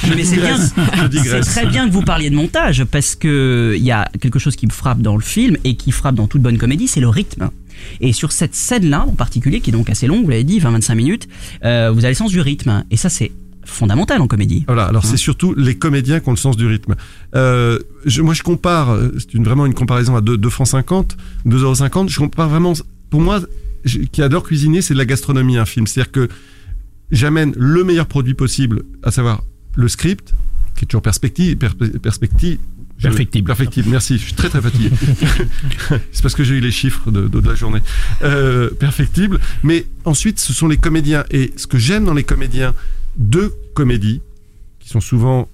je mais c'est bien, digresse, digresse. très bien que vous parliez de montage parce que il y a quelque chose qui me frappe dans le film et qui frappe dans toute bonne comédie, c'est le rythme. Et sur cette scène-là en particulier, qui est donc assez longue, vous l'avez dit, 20-25 minutes, euh, vous avez le sens du rythme. Et ça, c'est fondamental en comédie. Voilà, alors Hein c'est surtout les comédiens qui ont le sens du rythme. Euh, je, moi, je compare, euh, c'est une, vraiment une comparaison à 2, 2 francs 50, 2,50 euros. 50, Je compare vraiment, pour moi, qui adore cuisiner, c'est de la gastronomie, un film. C'est-à-dire que j'amène le meilleur produit possible, à savoir le script, qui est toujours perspective, Perfectible. Perfectible, merci, je suis très très fatigué. (laughs) c'est parce que j'ai eu les chiffres de, de- de la journée. Euh, perfectible. Mais ensuite, ce sont les comédiens. Et ce que j'aime dans les comédiens de comédie, qui sont souvent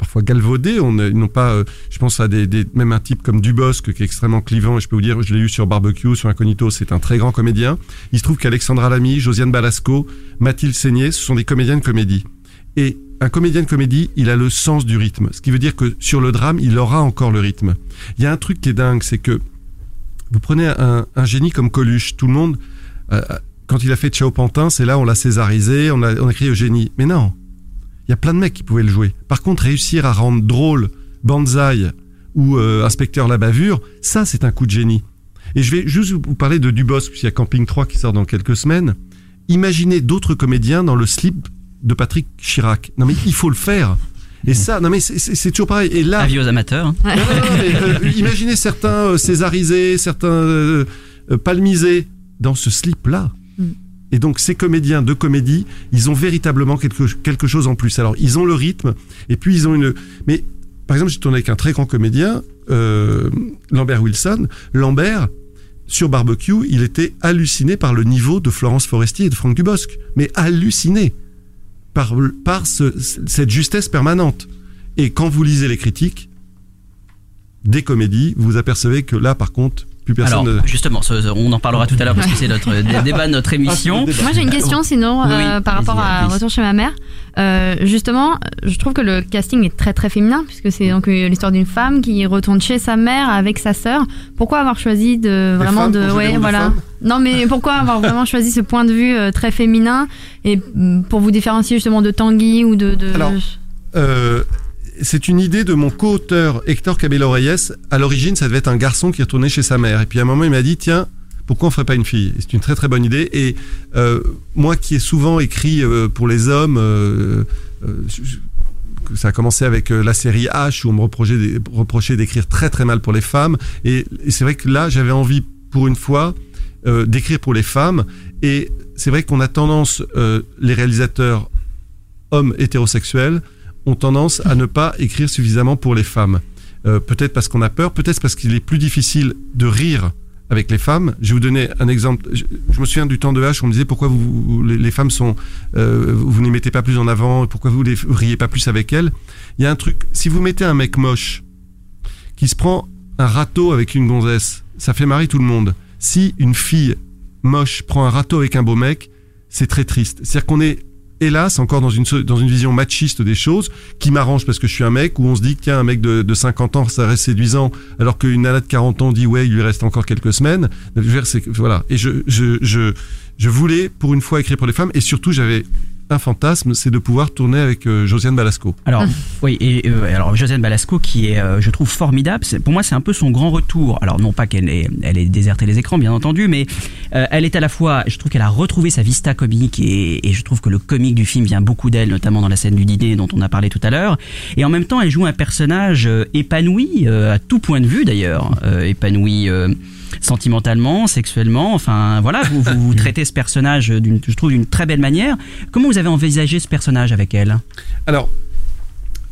parfois galvaudés, on, ils n'ont pas, euh, je pense à des, des- même un type comme Dubosc qui est extrêmement clivant, et je peux vous dire, je l'ai eu sur Barbecue, sur Incognito, c'est un très grand comédien. Il se trouve qu'Alexandra Lamy, Josiane Balasco, Mathilde Seigné, ce sont des comédiens de comédie. Et un comédien de comédie, il a le sens du rythme, ce qui veut dire que sur le drame, il aura encore le rythme. Il y a un truc qui est dingue, c'est que vous prenez un, un génie comme Coluche, tout le monde, euh, quand il a fait Ciao Pantin, c'est là on l'a césarisé, on a, on a crié Eugénie. Mais non, il y a plein de mecs qui pouvaient le jouer. Par contre, réussir à rendre drôle Banzai ou euh, Inspecteur la bavure, ça c'est un coup de génie. Et je vais juste vous parler de Dubosc, puisqu'il y a Camping 3 qui sort dans quelques semaines. Imaginez d'autres comédiens dans le slip de Patrick Chirac. Non mais il faut le faire. Et ça, non mais c'est- toujours pareil. Et là, Avis aux amateurs. hein. non, non, non, mais, euh, imaginez certains euh, césarisés, certains palmisés dans ce slip-là. Mm. Et donc ces comédiens de comédie, ils ont véritablement quelque, quelque chose en plus. Alors ils ont le rythme, et puis ils ont une... Mais par exemple, j'ai tourné avec un très grand comédien, euh, Lambert Wilson. Lambert, sur Barbecue, il était halluciné par le niveau de Florence Foresti et de Franck Dubosc. Mais halluciné par, par ce- cette justesse permanente. Et quand vous lisez les critiques des comédies, vous apercevez que là, par contre, plus personne Alors, justement, ce- on en parlera tout à l'heure parce que c'est notre dé- (laughs) débat de notre émission. Moi j'ai une question sinon Oui, euh, par rapport à. Retour chez ma mère. Euh, justement, je trouve que le casting est très très féminin puisque c'est donc euh, l'histoire d'une femme qui retourne chez sa mère avec sa sœur. Pourquoi avoir choisi de vraiment femmes de ouais voilà. femmes Non mais pourquoi avoir (laughs) vraiment choisi ce point de vue euh, très féminin? Et mm, pour vous différencier justement de Tanguy ou de, de... Alors, Euh, c'est une idée de mon co-auteur Hector Cabello Reyes. À l'origine, ça devait être un garçon qui retournait chez sa mère. Et puis à un moment, il m'a dit, tiens, pourquoi on ferait pas une fille? C'est une très très bonne idée. Et euh, moi qui ai souvent écrit euh, pour les hommes, euh, ça a commencé avec la série H où on me reprochait, d'é- reprochait d'écrire très très mal pour les femmes. Et, et c'est vrai que là, j'avais envie pour une fois d'écrire pour les femmes. Et c'est vrai qu'on a tendance, les réalisateurs hommes hétérosexuels, ont tendance à ne pas écrire suffisamment pour les femmes. Euh, peut-être parce qu'on a peur, peut-être parce qu'il est plus difficile de rire avec les femmes. Je vais vous donner un exemple. Je, me souviens du temps de H, on me disait pourquoi vous, les femmes sont, euh, vous ne les mettez pas plus en avant, pourquoi vous ne riez pas plus avec elles. Il y a un truc, si vous mettez un mec moche qui se prend un râteau avec une gonzesse, ça fait marrer tout le monde. Si une fille moche prend un râteau avec un beau mec, c'est très triste. C'est-à-dire qu'on est hélas, encore dans une, dans une vision machiste des choses, qui m'arrange parce que je suis un mec, où on se dit tiens, un mec de, de 50 ans, ça reste séduisant, alors qu'une nana de 40 ans dit ouais, il lui reste encore quelques semaines. Voilà. Et je, je, je, je voulais, pour une fois, écrire pour les femmes, et surtout, j'avais un fantasme, c'est de pouvoir tourner avec euh, Josiane Balasco. Alors, oui, et euh, alors Josiane Balasco, qui est, euh, je trouve, formidable. c'est- Pour moi, c'est un peu son grand retour. Alors, non pas qu'elle ait, elle ait déserté les écrans, bien entendu, mais euh, elle est à la fois, je trouve qu'elle a retrouvé sa vista comique, et, et je trouve que le comique du film vient beaucoup d'elle, notamment dans la scène du dîner dont on a parlé tout à l'heure. Et en même temps, elle joue un personnage euh, épanoui, euh, à tout point de vue d'ailleurs, épanoui. sentimentalement, sexuellement, enfin voilà, vous, vous, vous (laughs) traitez ce personnage je trouve, d'une très belle manière. Comment vous avez envisagé ce personnage avec elle? Alors,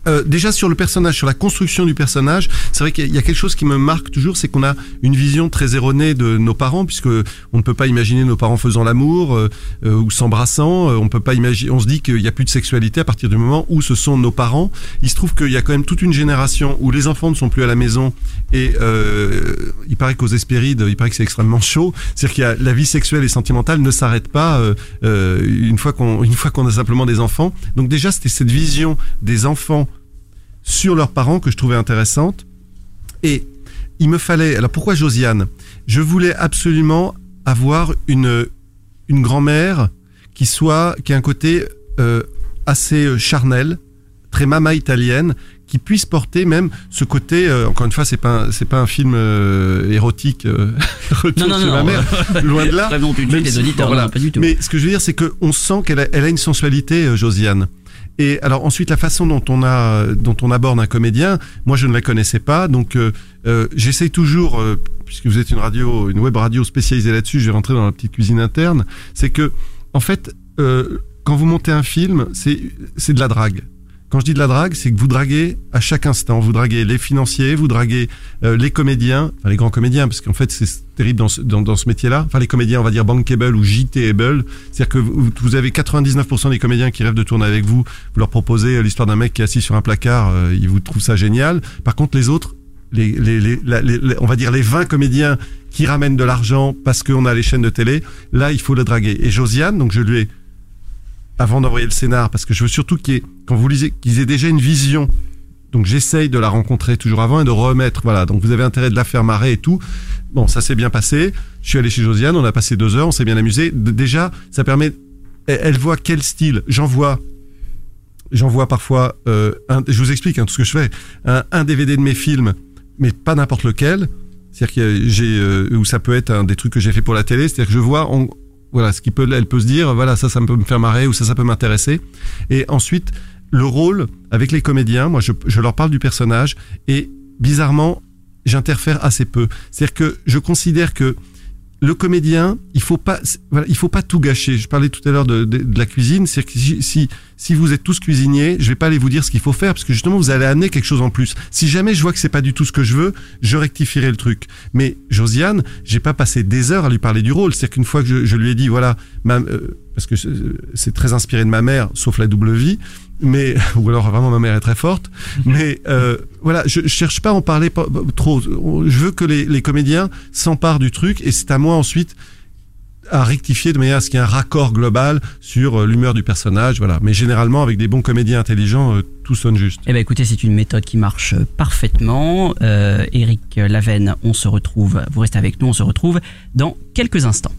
euh, déjà sur le personnage, sur la construction du personnage, c'est vrai qu'il y a quelque chose qui me marque toujours, c'est qu'on a une vision très erronée de nos parents, puisque on ne peut pas imaginer nos parents faisant l'amour euh, euh, ou s'embrassant. on peut pas imaginer. On se dit qu'il n'y a plus de sexualité à partir du moment où ce sont nos parents. Il se trouve qu'il y a quand même toute une génération où les enfants ne sont plus à la maison et il paraît qu'aux Hespérides, il paraît que c'est extrêmement chaud. C'est-à-dire qu'il y a la vie sexuelle et sentimentale ne s'arrête pas une fois qu'on une fois qu'on a simplement des enfants. Donc déjà c'était cette vision des enfants sur leurs parents que je trouvais intéressante. Et il me fallait. Alors pourquoi Josiane? Je voulais absolument avoir une une grand-mère qui soit qui a un côté euh, assez euh, charnel, très mama italienne, qui puisse porter même ce côté. Euh, encore une fois, c'est pas c'est pas un film érotique. (laughs) Retour non, non, ma mère, loin de là. (laughs) les auditeurs, pas du tout. Mais ce que je veux dire, c'est qu'on sent qu'elle a, elle a une sensualité, Josiane. Et alors ensuite la façon dont on a dont on aborde un comédien, moi je ne la connaissais pas, donc euh, euh j'essaye toujours, euh, puisque vous êtes une radio, une web radio spécialisée là-dessus, je vais rentrer dans la petite cuisine interne, c'est que en fait euh, quand vous montez un film, c'est c'est de la drague. Quand je dis de la drague, c'est que vous draguez à chaque instant. Vous draguez les financiers, vous draguez euh, les comédiens, enfin les grands comédiens, parce qu'en fait c'est terrible dans ce, dans, dans ce métier-là. Enfin les comédiens, on va dire bankable ou JTable. C'est-à-dire que vous, avez 99% des comédiens qui rêvent de tourner avec vous. Vous leur proposez euh, l'histoire d'un mec qui est assis sur un placard, euh, ils vous trouvent ça génial. Par contre les autres, on va dire les 20 comédiens qui ramènent de l'argent parce qu'on a les chaînes de télé, là il faut le draguer. Et Josiane, donc je lui ai avant d'envoyer le scénar, parce que je veux surtout qu'ils quand vous lisez, qu'ils aient déjà une vision. Donc j'essaye de la rencontrer toujours avant et de remettre. Voilà, donc vous avez intérêt de la faire marrer et tout. Bon, ça s'est bien passé. Je suis allé chez Josiane, on a passé deux heures, on s'est bien amusé. Déjà, ça permet. Elle voit quel style. J'en vois. J'en vois parfois. Euh, je vous explique hein, tout ce que je fais. Un, DVD de mes films, mais pas n'importe lequel. C'est-à-dire que j'ai euh, ou ça peut être un des trucs que j'ai fait pour la télé. C'est-à-dire que je vois voilà, ce qui peut, elle peut se dire, voilà, ça, ça peut me faire marrer ou ça, ça peut m'intéresser. Et ensuite, le rôle avec les comédiens, moi, je, je leur parle du personnage et bizarrement, j'interfère assez peu. C'est-à-dire que je considère que le comédien, il faut pas, voilà, il faut pas tout gâcher. Je parlais tout à l'heure de, de, de, la cuisine, c'est que si, si vous êtes tous cuisiniers, je vais pas aller vous dire ce qu'il faut faire parce que justement vous allez amener quelque chose en plus. Si jamais je vois que c'est pas du tout ce que je veux, je rectifierai le truc. Mais Josiane, j'ai pas passé des heures à lui parler du rôle. C'est-à-dire qu'une fois que je, je, lui ai dit voilà, ma, euh, parce que c'est très inspiré de ma mère, sauf la double vie mais (laughs) ou alors vraiment ma mère est très forte. Mais (laughs) euh, voilà, je, je, cherche pas à en parler trop. Je veux que les, les comédiens s'emparent du truc et c'est à moi ensuite à rectifier de manière à ce qu'il y ait un raccord global sur euh, l'humeur du personnage. Voilà. Mais généralement, avec des bons comédiens intelligents, euh, tout sonne juste. Eh ben, écoutez, c'est une méthode qui marche parfaitement. Euh, Eric Lavenne, on se retrouve. Vous restez avec nous. On se retrouve dans quelques instants.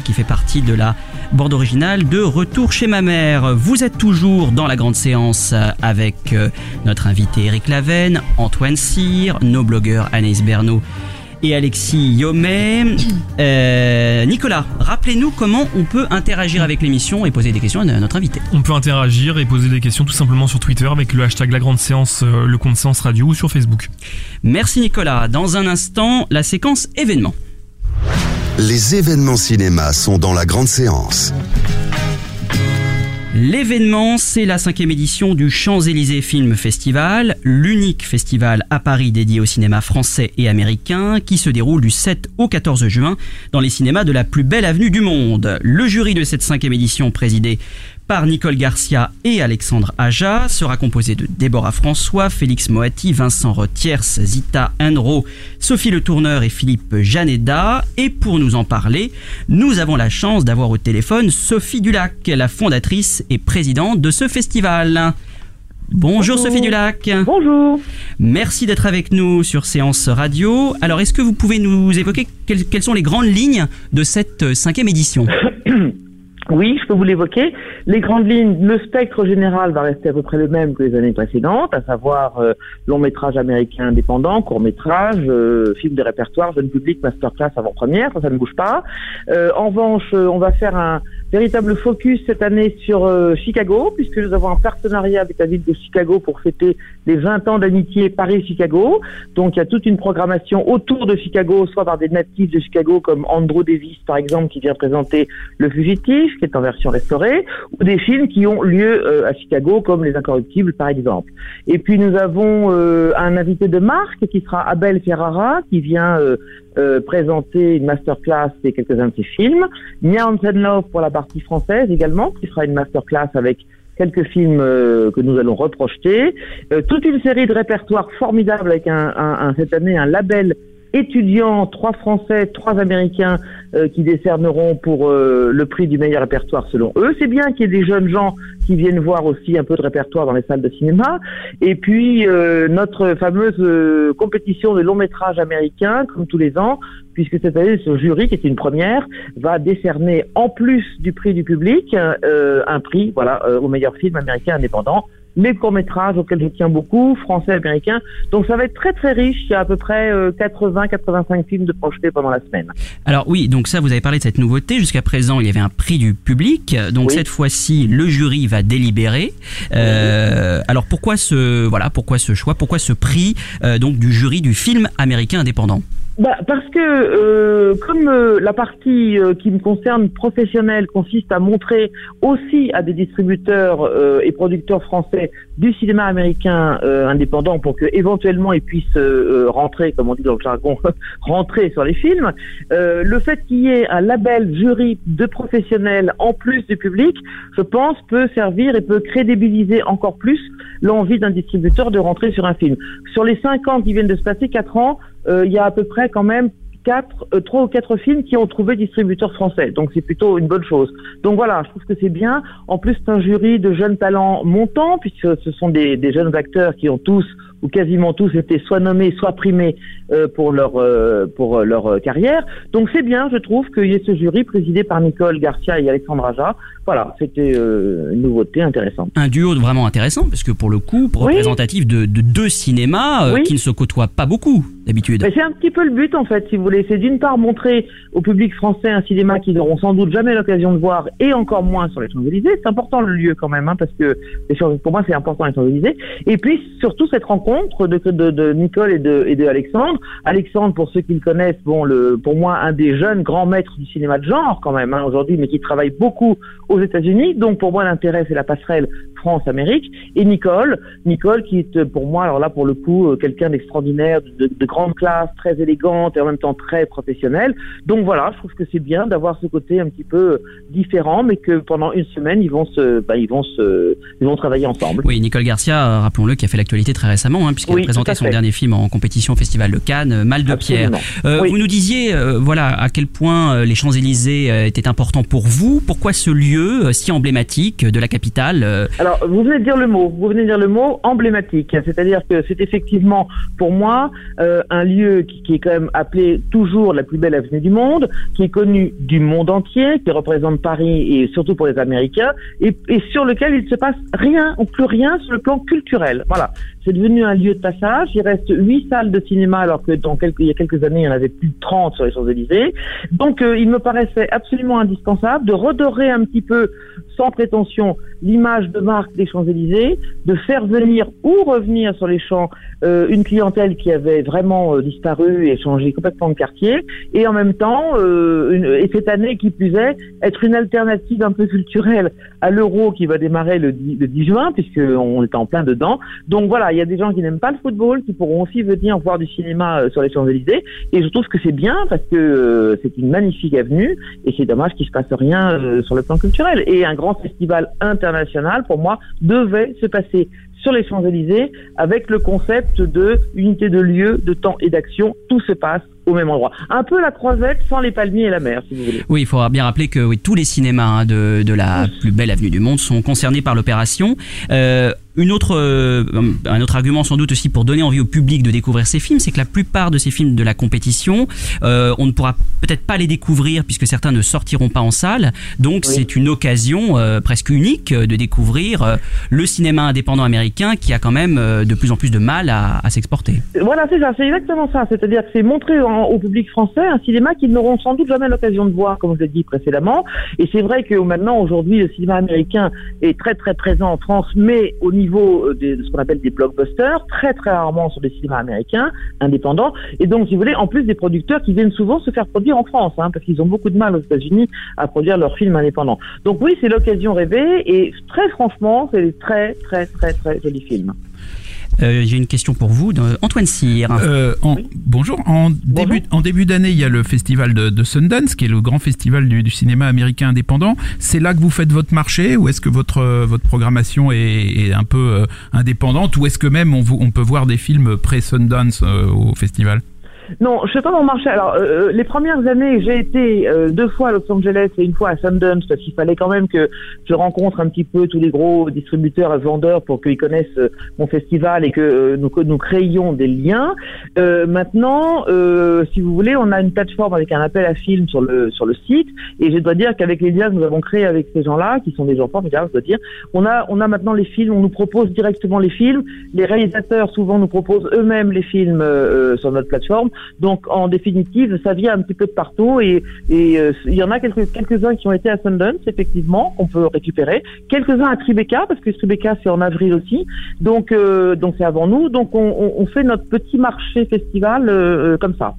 Qui fait partie de la bande originale de Retour chez ma mère. Vous êtes toujours dans la grande séance avec euh, notre invité Eric Lavenne, Antoine Cyr, nos blogueurs Anaïs Bernot et Alexis Yomet. Euh, Nicolas, rappelez-nous comment on peut interagir avec l'émission et poser des questions à notre invité. On peut interagir et poser des questions tout simplement sur Twitter avec le hashtag La Grande Séance, euh, le compte Séance Radio ou sur Facebook. Merci Nicolas. Dans un instant, la séquence événements. Les événements cinéma sont dans la grande séance. L'événement, c'est la cinquième édition du Champs-Élysées Film Festival, l'unique festival à Paris dédié au cinéma français et américain qui se déroule du 7 au 14 juin dans les cinémas de la plus belle avenue du monde. Le jury de cette cinquième édition présidé par Nicole Garcia et Alexandre Aja sera composé de Déborah François, Félix Moati, Vincent Retiers, Zita Enro, Sophie Le Tourneur et Philippe Janeda. Et pour nous en parler, nous avons la chance d'avoir au téléphone Sophie Dulac, la fondatrice et présidente de ce festival. Bonjour, Sophie Dulac. Bonjour. Merci d'être avec nous sur Séance Radio. Alors, est-ce que vous pouvez nous évoquer quelles, quelles sont les grandes lignes de cette cinquième édition? (coughs) Oui, je peux vous l'évoquer. Les grandes lignes, le spectre général va rester à peu près le même que les années précédentes, à savoir euh, long métrage américain indépendant, court métrage, euh, film de répertoire, jeune public, masterclass avant-première, ça, ne bouge pas. Euh, en revanche, euh, on va faire un véritable focus cette année sur euh, Chicago, puisque nous avons un partenariat avec la ville de Chicago pour fêter les 20 ans d'amitié Paris-Chicago. Donc il y a toute une programmation autour de Chicago, soit par des natifs de Chicago comme Andrew Davis par exemple, qui vient présenter Le Fugitif, qui est en version restaurée, ou des films qui ont lieu euh, à Chicago, comme Les Incorruptibles, par exemple. Et puis nous avons euh, un invité de marque qui sera Abel Ferrara, qui vient présenter une masterclass et quelques-uns de ses films. Nia Hansen-Love pour la partie française également, qui sera une masterclass avec quelques films euh, que nous allons reprojeter. Euh, toute une série de répertoires formidables avec un, cette année un label étudiant, trois Français, trois Américains euh, qui décerneront pour euh, le prix du meilleur répertoire selon eux. C'est bien qu'il y ait des jeunes gens qui viennent voir aussi un peu de répertoire dans les salles de cinéma. Et puis euh, notre fameuse compétition de long métrage américain, comme tous les ans, puisque cette année ce jury, qui est une première, va décerner en plus du prix du public un prix, voilà, au meilleur film américain indépendant. Les courts-métrages auxquels je tiens beaucoup, français, américains. Donc ça va être très très riche. Il y a à peu près 80-85 films de projetés pendant la semaine. Alors oui, donc ça, vous avez parlé de cette nouveauté. Jusqu'à présent, il y avait un prix du public. Donc Oui. cette fois-ci, le jury va délibérer. Euh, alors pourquoi ce voilà, pourquoi ce choix, pourquoi ce prix euh, donc du jury du film américain indépendant? Bah, parce que euh, comme euh, la partie euh, qui me concerne professionnelle consiste à montrer aussi à des distributeurs euh, et producteurs français du cinéma américain euh, indépendant pour que éventuellement ils puissent euh, rentrer, comme on dit dans le jargon, (laughs) rentrer sur les films, le fait qu'il y ait un label jury de professionnels en plus du public, je pense peut servir et peut crédibiliser encore plus l'envie d'un distributeur de rentrer sur un film. Sur les cinq ans qui viennent de se passer, quatre ans, il y a à peu près quand même quatre, euh, trois ou quatre films qui ont trouvé distributeur français. Donc c'est plutôt une bonne chose. Donc voilà, je trouve que c'est bien. En plus, c'est un jury de jeunes talents montants, puisque ce sont des, des jeunes acteurs qui ont tous ou quasiment tous été soit nommés, soit primés euh, pour leur euh, pour euh, leur carrière. Donc c'est bien, je trouve, qu'il y ait ce jury présidé par Nicole Garcia et Alexandre Aja. Voilà, c'était euh, une nouveauté intéressante. Un duo vraiment intéressant parce que pour le coup, Oui. représentatif de, de deux cinémas Oui. qui ne se côtoient pas beaucoup d'habitude. C'est un petit peu le but en fait, si vous voulez. C'est d'une part montrer au public français un cinéma qu'ils n'auront sans doute jamais l'occasion de voir et encore moins sur les Champs-Élysées. C'est important le lieu quand même, hein, parce que pour moi c'est important les Champs-Élysées. Et puis surtout cette rencontre de, de, Nicole et de, Alexandre. Alexandre, pour ceux qui le connaissent, bon, pour moi un des jeunes grands maîtres du cinéma de genre quand même hein, aujourd'hui, mais qui travaille beaucoup aux États-Unis. Donc pour moi l'intérêt c'est la passerelle France-Amérique. Et Nicole, Nicole qui est pour moi alors là pour le coup euh, quelqu'un d'extraordinaire, de, de grande classe, très élégante et en même temps très professionnelle. Donc voilà, je trouve que c'est bien d'avoir ce côté un petit peu euh, différent, mais que pendant une semaine ils vont se, bah, ils vont se, ils vont travailler ensemble. Oui, Nicole Garcia, euh, rappelons-le, qui a fait l'actualité très récemment récemment, hein, puisqu'elle Oui, a présenté son dernier film en compétition au Festival de Cannes, euh, Mal de Absolument. Pierre. Euh, Oui. Vous nous disiez, euh, voilà, à quel point les Champs-Élysées étaient importants pour vous. Pourquoi ce lieu si emblématique de la capitale Alors, vous venez de dire le mot, vous venez de dire le mot emblématique, c'est-à-dire que c'est effectivement pour moi un lieu qui, qui est quand même appelé toujours la plus belle avenue du monde, qui est connu du monde entier, qui représente Paris et surtout pour les Américains, et, et sur lequel il se passe rien ou plus rien sur le plan culturel. Voilà, c'est devenu un lieu de passage. Il reste huit salles de cinéma alors que il y a quelques années il y en avait plus de 30 sur les Champs-Élysées. Donc euh, il me paraissait absolument indispensable de redorer un petit peu sans prétention l'image de marque des Champs-Élysées, de faire venir ou revenir sur les champs euh, une clientèle qui avait vraiment euh, disparu et changé complètement de quartier, et en même temps, et cette année qui plus est, être une alternative un peu culturelle à l'Euro qui va démarrer le 10, le 10 juin, puisqu'on est en plein dedans. Donc voilà, il y a des gens qui n'aiment pas le football, qui pourront aussi venir voir du cinéma euh, sur les Champs-Élysées, et je trouve que c'est bien parce que euh, c'est une magnifique avenue, et c'est dommage qu'il se passe rien euh, sur le plan culturel. Et un grand festival international, pour moi, devait se passer sur les Champs-Élysées avec le concept de unité de lieu, de temps et d'action. Tout se passe au même endroit. Un peu la croisette sans les palmiers et la mer, si vous voulez. Oui, il faudra bien rappeler que oui, tous les cinémas hein, de, de la plus belle avenue du monde sont concernés par l'opération. Euh, une autre, euh, un autre argument sans doute aussi pour donner envie au public de découvrir ces films, c'est que la plupart de ces films de la compétition, euh, on ne pourra peut-être pas les découvrir puisque certains ne sortiront pas en salle. Donc c'est une occasion euh, presque unique de découvrir le cinéma indépendant américain qui a quand même de plus en plus de mal à, à s'exporter. Voilà, c'est ça, c'est exactement ça. C'est-à-dire que c'est montrer en- au public français un cinéma qu'ils n'auront sans doute jamais l'occasion de voir, comme je l'ai dit précédemment. Et c'est vrai que maintenant, aujourd'hui, le cinéma américain est très très présent en France, mais au niveau euh, de ce qu'on appelle des blockbusters, très très rarement sur des cinémas américains indépendants. Et donc, si vous voulez, en plus des producteurs qui viennent souvent se faire produire en France, hein, parce qu'ils ont beaucoup de mal aux États-Unis à produire leurs films indépendants. Donc oui, c'est l'occasion rêvée, et très franchement, c'est des très très très très jolis films. Euh, J'ai une question pour vous, de Antoine Cyr. Euh, en- Bonjour. En début, en début d'année, il y a le festival de, de Sundance, qui est le grand festival du, du cinéma américain indépendant. C'est là que vous faites votre marché, ou est-ce que votre euh, votre programmation est, est un peu euh, indépendante, ou est-ce que même on, peut voir des films pré-Sundance euh, au festival? Non, je fais pas mon marché. Alors, euh, les premières années, j'ai été euh, deux fois à Los Angeles et une fois à Sundance parce qu'il fallait quand même que je rencontre un petit peu tous les gros distributeurs et vendeurs pour qu'ils connaissent euh, mon festival et que euh, nous, nous créions des liens. Euh, maintenant, euh, si vous voulez, on a une plateforme avec un appel à films sur le sur le site et je dois dire qu'avec les liens que nous avons créés avec ces gens-là, qui sont des gens formidables, je dois dire, on a on a maintenant les films, on nous propose directement les films. Les réalisateurs souvent nous proposent eux-mêmes les films euh, sur notre plateforme. Donc en définitive, ça vient un petit peu de partout et, et euh, il y en a quelques quelques-uns qui ont été à Sundance effectivement qu'on peut récupérer, quelques-uns à Tribeca parce que Tribeca c'est en avril aussi. Donc euh, donc c'est avant nous. Donc on, on, on fait notre petit marché festival euh, comme ça.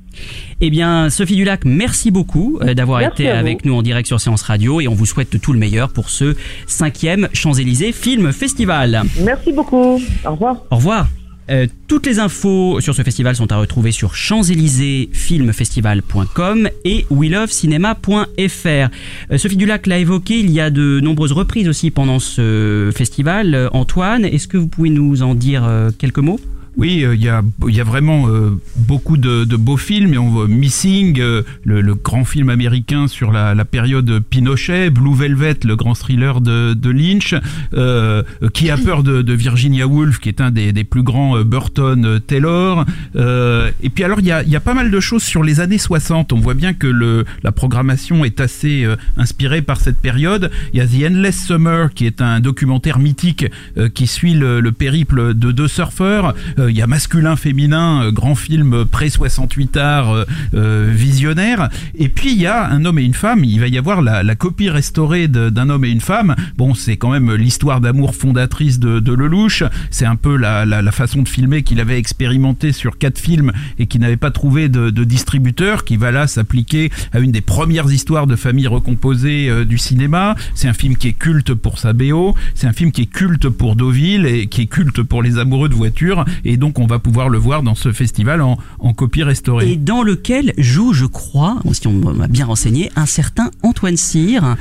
Eh bien, Sophie Dulac, merci beaucoup d'avoir été avec nous en direct sur Séance Radio et on vous souhaite tout le meilleur pour ce cinquième Champs-Élysées Film Festival. Merci beaucoup. Au revoir. Au revoir. Euh, toutes les infos sur ce festival sont à retrouver sur champs-élysées-filmfestival.com et welovecinema.fr. Euh, Sophie Dulac l'a évoqué, il y a de nombreuses reprises aussi pendant ce festival. Euh, Antoine, est-ce que vous pouvez nous en dire quelques mots? Oui, euh, il y, a, y a vraiment euh, beaucoup de, de beaux films. Et on voit Missing, euh, le, le grand film américain sur la, la période Pinochet, Blue Velvet, le grand thriller de, de Lynch, euh, Qui a peur de, de Virginia Woolf, qui est un des, des plus grands Burton Taylor. Euh, et puis alors, il y a, y a pas mal de choses sur les années 60. On voit bien que le, la programmation est assez inspirée par cette période. Il y a The Endless Summer, qui est un documentaire mythique qui suit le, le périple de deux surfeurs. Euh, il y a Masculin Féminin, euh, grand film près 68 art visionnaire. Et puis il y a Un homme et une femme. Il va y avoir la, copie restaurée d'un homme et une femme. Bon, c'est quand même l'histoire d'amour fondatrice de, de Lelouch. C'est un peu la, façon de filmer qu'il avait expérimenté sur quatre films et qui n'avait pas trouvé de, distributeur, qui va là s'appliquer à une des premières histoires de famille recomposée euh, du cinéma. C'est un film qui est culte pour sa BO. C'est un film qui est culte pour Deauville et qui est culte pour les amoureux de voitures. Et et donc on va pouvoir le voir dans ce festival en, en copie restaurée. Et dans lequel joue, je crois, si on m'a bien renseigné, un certain Antoine Cyr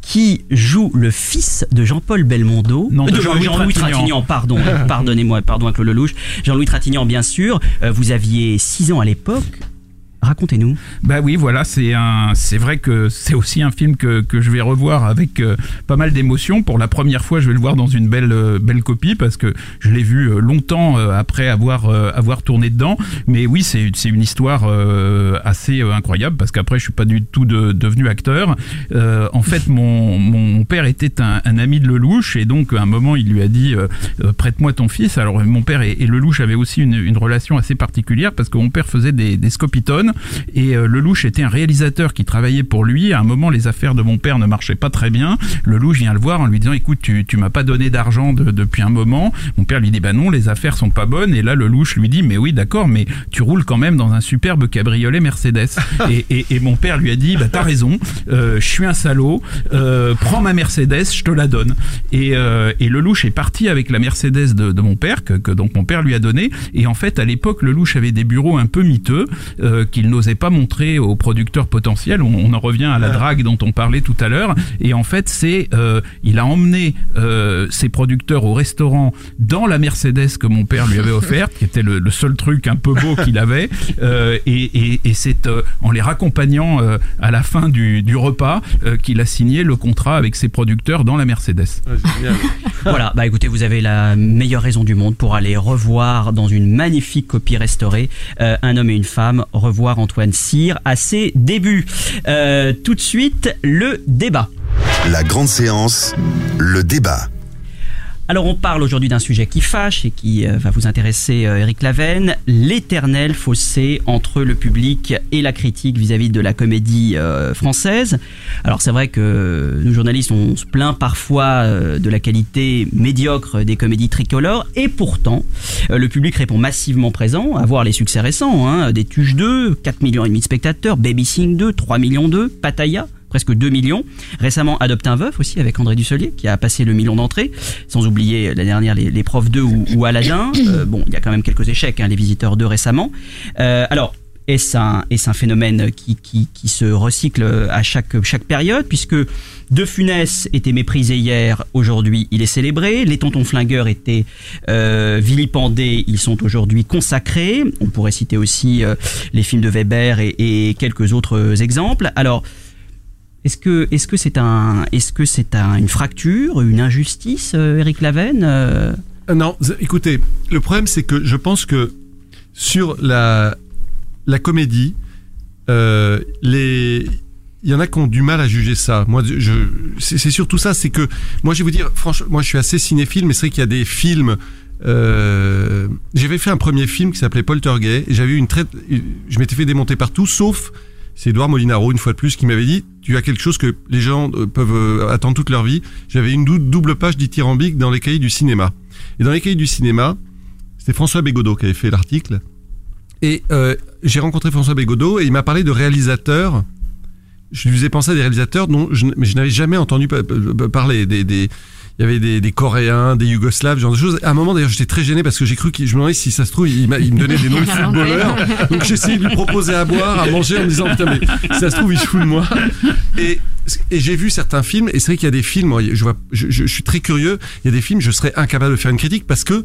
qui joue le fils de Jean-Paul Belmondo, Non, de de Jean-Louis Jean-Louis Trintignant. Trintignant, pardon, (laughs) pardonnez-moi, pardon avec le Lelouch, Jean-Louis Trintignant bien sûr, Euh, vous aviez 6 ans à l'époque, racontez-nous. Bah oui, voilà, c'est un, c'est vrai que c'est aussi un film que, que je vais revoir avec euh, pas mal d'émotion. Pour la première fois, je vais le voir dans une belle euh, belle copie parce que je l'ai vu euh, longtemps après avoir avoir tourné dedans. Mais oui, c'est c'est une histoire assez incroyable parce qu'après, je suis pas du tout de- devenu acteur. En fait, mon mon père était un, ami de Lelouch et donc à un moment, il lui a dit prête-moi ton fils. Alors mon père et, et Lelouch avaient aussi une, relation assez particulière parce que mon père faisait des, des et euh, Lelouch était un réalisateur qui travaillait pour lui. À un moment, les affaires de mon père ne marchaient pas très bien. Lelouch vient le voir en lui disant écoute, tu, tu m'as pas donné d'argent de- depuis un moment. Mon père lui dit bah non, les affaires sont pas bonnes. Et là, Lelouch lui dit mais oui, d'accord, mais tu roules quand même dans un superbe cabriolet Mercedes. (laughs) et, et, et mon père lui a dit bah t'as raison, euh, je suis un salaud. Euh, prends ma Mercedes, je te la donne. Et, euh, et Lelouch est parti avec la Mercedes de, de mon père que, que donc mon père lui a donné. Et en fait, à l'époque, Lelouch avait des bureaux un peu miteux euh, qu'il n'osait pas montrer aux producteurs potentiels. On, on en revient à la drague dont on parlait tout à l'heure. Et en fait, c'est euh, il a emmené euh, ses producteurs au restaurant dans la Mercedes que mon père lui avait offerte, qui était le, le seul truc un peu beau qu'il avait. Euh, et et, et c'est euh, en les raccompagnant euh, à la fin du, du repas euh, qu'il a signé le contrat avec ses producteurs dans la Mercedes. (laughs) Voilà, bah écoutez, vous avez la meilleure raison du monde pour aller revoir dans une magnifique copie restaurée euh, un homme et une femme, revoir Antoine Cyr à ses débuts. Euh, tout de suite, le débat. La grande séance, le débat. Alors on parle aujourd'hui d'un sujet qui fâche et qui euh, va vous intéresser euh, Eric Lavenne, l'éternel fossé entre le public et la critique vis-à-vis de la comédie euh, française. Alors c'est vrai que nous journalistes on se plaint parfois euh, de la qualité médiocre des comédies tricolores et pourtant euh, le public répond massivement présent. À voir les succès récents, hein, des Tuches 2, 4 millions et demi de spectateurs, Baby Sing 2, 3 millions 2, Pattaya presque 2 millions. Récemment, Adopte un veuf aussi avec André Dusselier qui a passé le million d'entrées, sans oublier la dernière les, les Profs 2 ou, ou Aladdin. (coughs) Euh, bon, il y a quand même quelques échecs, hein, les Visiteurs 2 récemment. Euh, alors, est-ce un, est un phénomène qui, qui, qui se recycle à chaque, chaque période? Puisque De Funès était méprisé hier, aujourd'hui il est célébré. Les tontons flingueurs étaient euh, vilipendés, ils sont aujourd'hui consacrés. On pourrait citer aussi euh, les films de Weber et, et quelques autres exemples. Alors, est-ce que c'est un est-ce que une fracture, une injustice, euh, Eric Lavenne euh? Euh, Non, écoutez, le problème c'est que je pense que sur la, comédie, euh, il y en a qui ont du mal à juger ça. Moi, c'est surtout ça, c'est que moi, je vais vous dire, franchement, moi, je suis assez cinéphile, mais c'est vrai qu'il y a des films. Euh, j'avais fait un premier film qui s'appelait Poltergeist, j'avais une très, je m'étais fait démonter partout, sauf c'est Edouard Molinaro une fois de plus qui m'avait dit tu as quelque chose que les gens euh, peuvent euh, attendre toute leur vie. J'avais une dou- double page dithyrambique dans les cahiers du cinéma. Et dans les cahiers du cinéma, c'était François Bégodeau qui avait fait l'article. Et euh, j'ai rencontré François Bégodeau et il m'a parlé de réalisateurs. Je lui faisais penser à des réalisateurs dont je, je n'avais jamais entendu pa- pa- parler. Des- il y avait des, des Coréens, des Yougoslaves, ce genre de choses. À un moment, d'ailleurs, j'étais très gêné parce que j'ai cru qu'il, je me demandais si ça se trouve, il, il me donnait des noms de (laughs) footballeurs. Donc essayé de lui proposer à boire, à manger en me disant, putain, mais si ça se trouve, il se fout de moi. Et, et j'ai vu certains films, et c'est vrai qu'il y a des films, je, vois, je, je- je suis très curieux, il y a des films, je serais incapable de faire une critique parce que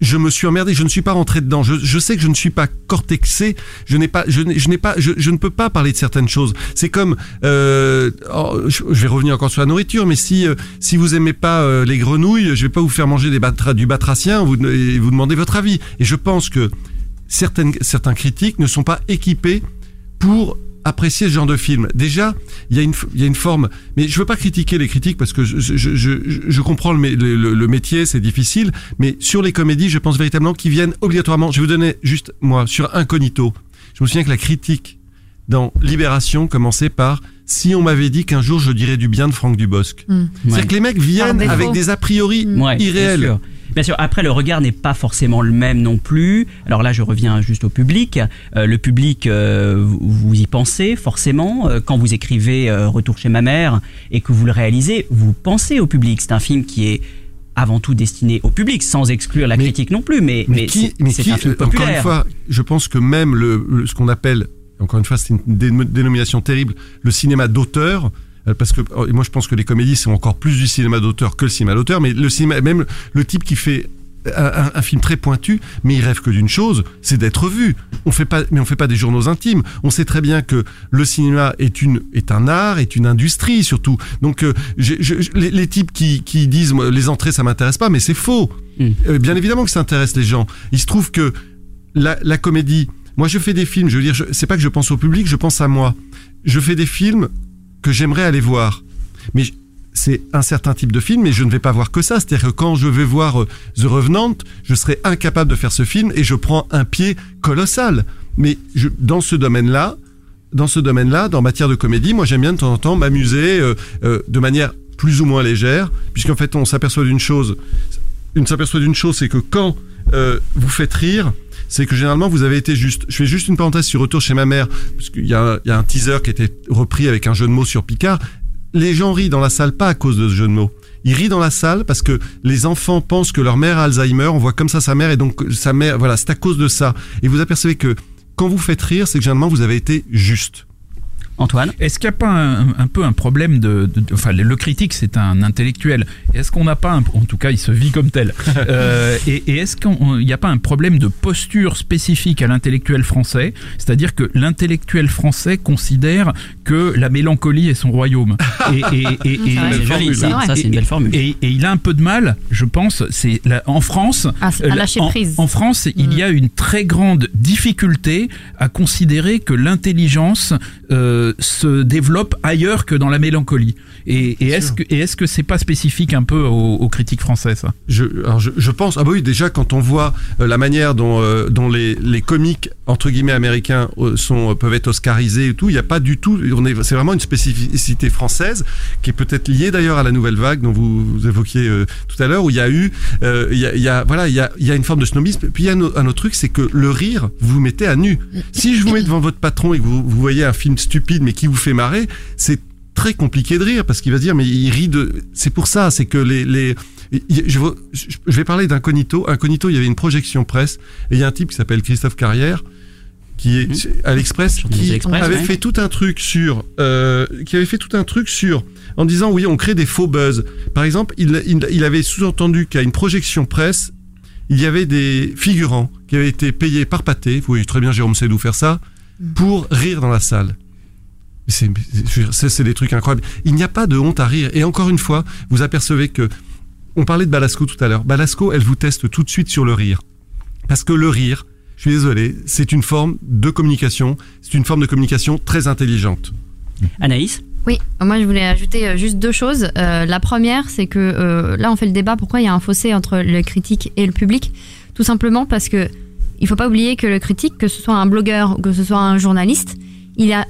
je me suis emmerdé, je ne suis pas rentré dedans. Je, je sais que je ne suis pas cortexé, je n'ai pas, je n'ai pas, je, je ne peux pas parler de certaines choses. C'est comme, euh, oh, je, je vais revenir encore sur la nourriture, mais si euh, si vous aimez pas euh, les grenouilles, je vais pas vous faire manger des batra- du batracien, vous et vous demandez votre avis. Et je pense que certaines certains critiques ne sont pas équipés pour apprécier ce genre de film. Déjà, il y a une, il y a une forme, mais je veux pas critiquer les critiques parce que je, je, je, je, je comprends le, mé- le, le- le métier, c'est difficile, mais sur les comédies, je pense véritablement qu'ils viennent obligatoirement. Je vais vous donner juste, moi, sur Incognito. Je me souviens que la critique dans Libération commençait par si on m'avait dit qu'un jour je dirais du bien de Franck Dubosc. Hmm. C'est-à-dire Ouais. que les mecs viennent avec des a priori Ouais, irréels. Bien sûr. Après, le regard n'est pas forcément le même non plus. Alors là, je reviens juste au public. Euh, le public, euh, vous- y pensez forcément. Euh, quand vous écrivez euh, Retour chez ma mère et que vous le réalisez, vous pensez au public. C'est un film qui est avant tout destiné au public, sans exclure la critique non plus, mais, mais, qui, c'est- mais c'est un film euh, encore une populaire. fois, je pense que même le, le- ce qu'on appelle, encore une fois, c'est une dé- dénomination terrible, le cinéma d'auteur. Euh, Parce que euh, moi je pense que les comédies sont encore plus du cinéma d'auteur que le cinéma d'auteur, mais le cinéma, même le type qui fait un, film très pointu, mais il rêve que d'une chose, c'est d'être vu. On fait pas, mais on fait pas des journaux intimes. On sait très bien que le cinéma est une est un art, est une industrie surtout. Donc euh, j'ai- je- je- les, les types qui, qui disent les entrées ça m'intéresse pas, mais c'est faux. Euh, bien évidemment que ça intéresse les gens. Il se trouve que la, la comédie. Moi, je fais des films. Je veux dire, c'est pas que je pense au public, je pense à moi. Je fais des films que j'aimerais aller voir, mais c'est un certain type de film, mais je ne vais pas voir que ça. C'est-à-dire que quand je vais voir euh, The Revenant, je serai incapable de faire ce film et je prends un pied colossal. Mais je, dans ce domaine-là, dans ce domaine-là, dans matière de comédie, moi j'aime bien de temps en temps m'amuser euh, euh, de manière plus ou moins légère, puisqu'en fait on s'aperçoit d'une chose, on s'aperçoit d'une chose, c'est que quand vous faites rire, c'est que généralement vous avez été juste. Je fais juste une parenthèse sur Retour chez ma mère, parce qu'il y, a un- teaser qui a été repris avec un jeu de mots sur Picard. Les gens rient dans la salle pas à cause de ce jeu de mots. Ils rient dans la salle parce que les enfants pensent que leur mère a Alzheimer, on voit comme ça sa mère et donc sa mère, voilà, c'est à cause de ça. Et vous apercevez que quand vous faites rire, c'est que généralement vous avez été juste. Antoine Est-ce qu'il n'y a pas un, un peu un problème de, de- de- Enfin, le critique, c'est un intellectuel. Est-ce qu'on n'a pas, un- en tout cas, il se vit comme tel. (laughs) Euh, et et est-ce qu'il n'y a pas un problème de posture spécifique à l'intellectuel français? C'est-à-dire que l'intellectuel français considère que la mélancolie est son royaume. (laughs) Et, et- et- et- C'est vrai, ça. Une belle formule. Et, et il a un peu de mal, je pense, c'est en France. À- à lâcher en- prise. En France, il y a une très grande difficulté à considérer que l'intelligence euh, se développe ailleurs que dans la mélancolie. Et, et est-ce que et est-ce que c'est pas spécifique un peu aux, aux critiques français ça? Je, alors je, je pense, ah bah oui, déjà quand on voit euh, la manière dont, euh, dont les, les comiques entre guillemets américains euh, sont peuvent être oscarisés et tout, il n'y a pas du tout. On est, c'est vraiment une spécificité française qui est peut-être liée d'ailleurs à la nouvelle vague dont vous, vous évoquiez euh, tout à l'heure, où il y a eu, il y a, il y a- voilà, il y a, il y a une forme de snobisme. Puis il y a un, autre- un autre truc, c'est que le rire, vous vous mettez à nu. Si je vous mets devant votre patron et que vous, vous voyez un film stupide mais qui vous fait marrer, c'est très compliqué de rire parce qu'il va se dire mais il rit de c'est pour ça c'est que les les je, vais parler d'Incognito. Incognito, il y avait une projection presse et il y a un type qui s'appelle Christophe Carrière qui est à l'Express qui avait ouais. fait tout un truc sur euh, qui avait fait tout un truc sur en disant oui on crée des faux buzz. Par exemple, il, il, il avait sous-entendu qu'à une projection presse il y avait des figurants qui avaient été payés par pâté, vous voyez très bien Jérôme Sédou faire ça, pour rire dans la salle. C'est des trucs incroyables. Il n'y a pas de honte à rire. Et encore une fois, vous apercevez que on parlait de Balasco tout à l'heure. Balasco, elle vous teste tout de suite sur le rire. Parce que le rire, je suis désolé, c'est une forme de communication, c'est une forme de communication très intelligente. Anaïs Oui, moi je voulais ajouter euh, juste deux choses. Euh, la première, c'est que euh, là on fait le débat pourquoi il y a un fossé entre le critique et le public? Tout simplement parce que il faut pas oublier que le critique, que ce soit un blogueur ou que ce soit un journaliste, il a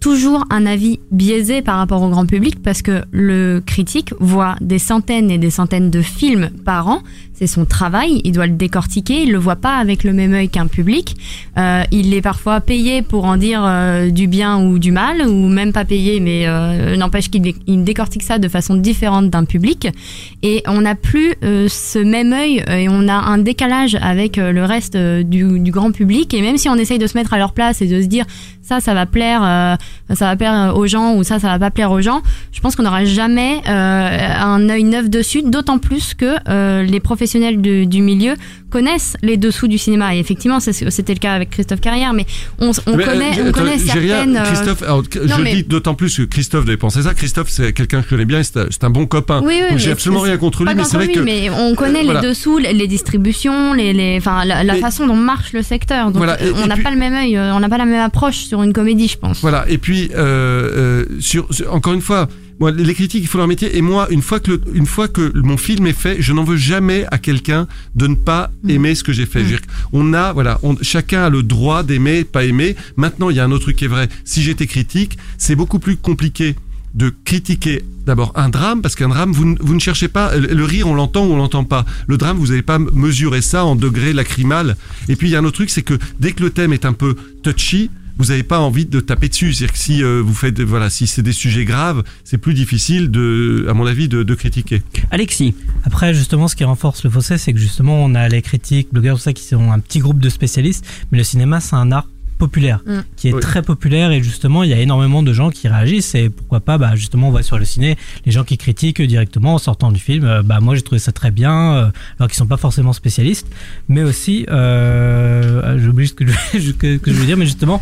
toujours un avis biaisé par rapport au grand public parce que le critique voit des centaines et des centaines de films par an. C'est son travail, il doit le décortiquer, il le voit pas avec le même œil qu'un public. Euh, il est parfois payé pour en dire euh, du bien ou du mal, ou même pas payé, mais euh, n'empêche qu'il dé- il décortique ça de façon différente d'un public. Et on n'a plus ce même œil et on a un décalage avec le reste du, du grand public. Et même si on essaye de se mettre à leur place et de se dire ça, ça va plaire, ça va plaire aux gens ou ça, ça va pas plaire aux gens, je pense qu'on n'aura jamais euh, un œil neuf dessus. D'autant plus que euh, les professionnels du milieu connaissent les dessous du cinéma. Et effectivement, c'était le cas avec Christophe Carrière, mais on, on Mais, connaît, euh, on connaît rien- certaines. euh, Christophe, alors, que- non, je mais- dis d'autant plus que Christophe devait penser ça. Christophe, c'est quelqu'un que je connais bien, c'est un- bon copain. Oui, oui, j'ai absolument rien contre lui, mais c'est vrai que. mais on connaît Euh, les voilà. dessous, les, distributions, les, les, enfin, la, façon dont marche le secteur. Donc, Voilà, et- euh, on n'a puis- pas le même œil, euh, on n'a pas la même approche sur une comédie, je pense. Voilà, et puis, euh, euh, sur, sur- encore une fois, moi, les critiques, il faut leur métier. Et moi, une fois que, le- une fois que mon film est fait, je n'en veux jamais à quelqu'un de ne pas Mm. aimer ce que j'ai fait. Je veux dire, On a, voilà, on- chacun a le droit d'aimer, pas aimer. Maintenant, il y a un autre truc qui est vrai. Si j'étais critique, c'est beaucoup plus compliqué de critiquer d'abord un drame, parce qu'un drame, vous, ne- vous ne cherchez pas, le rire, on l'entend ou on l'entend pas. Le drame, vous n'allez pas mesurer ça en degré lacrymal. Et puis, il y a un autre truc, c'est que dès que le thème est un peu touchy, vous n'avez pas envie de taper dessus. C'est-à-dire que si euh, vous faites, voilà, si c'est des sujets graves, c'est plus difficile de, à mon avis, de, de critiquer. Alexis. Après, justement, ce qui renforce le fossé, c'est que justement, on a les critiques, blogueurs, tout ça, qui sont un petit groupe de spécialistes, mais le cinéma, c'est un art populaire, Mm. qui est Oui. très populaire et justement il y a énormément de gens qui réagissent et pourquoi pas bah justement on voit sur le ciné les gens qui critiquent directement en sortant du film euh, bah moi j'ai trouvé ça très bien euh, alors qu'ils sont pas forcément spécialistes mais aussi euh, j'oublie ce que je, (laughs) que, que je veux dire mais justement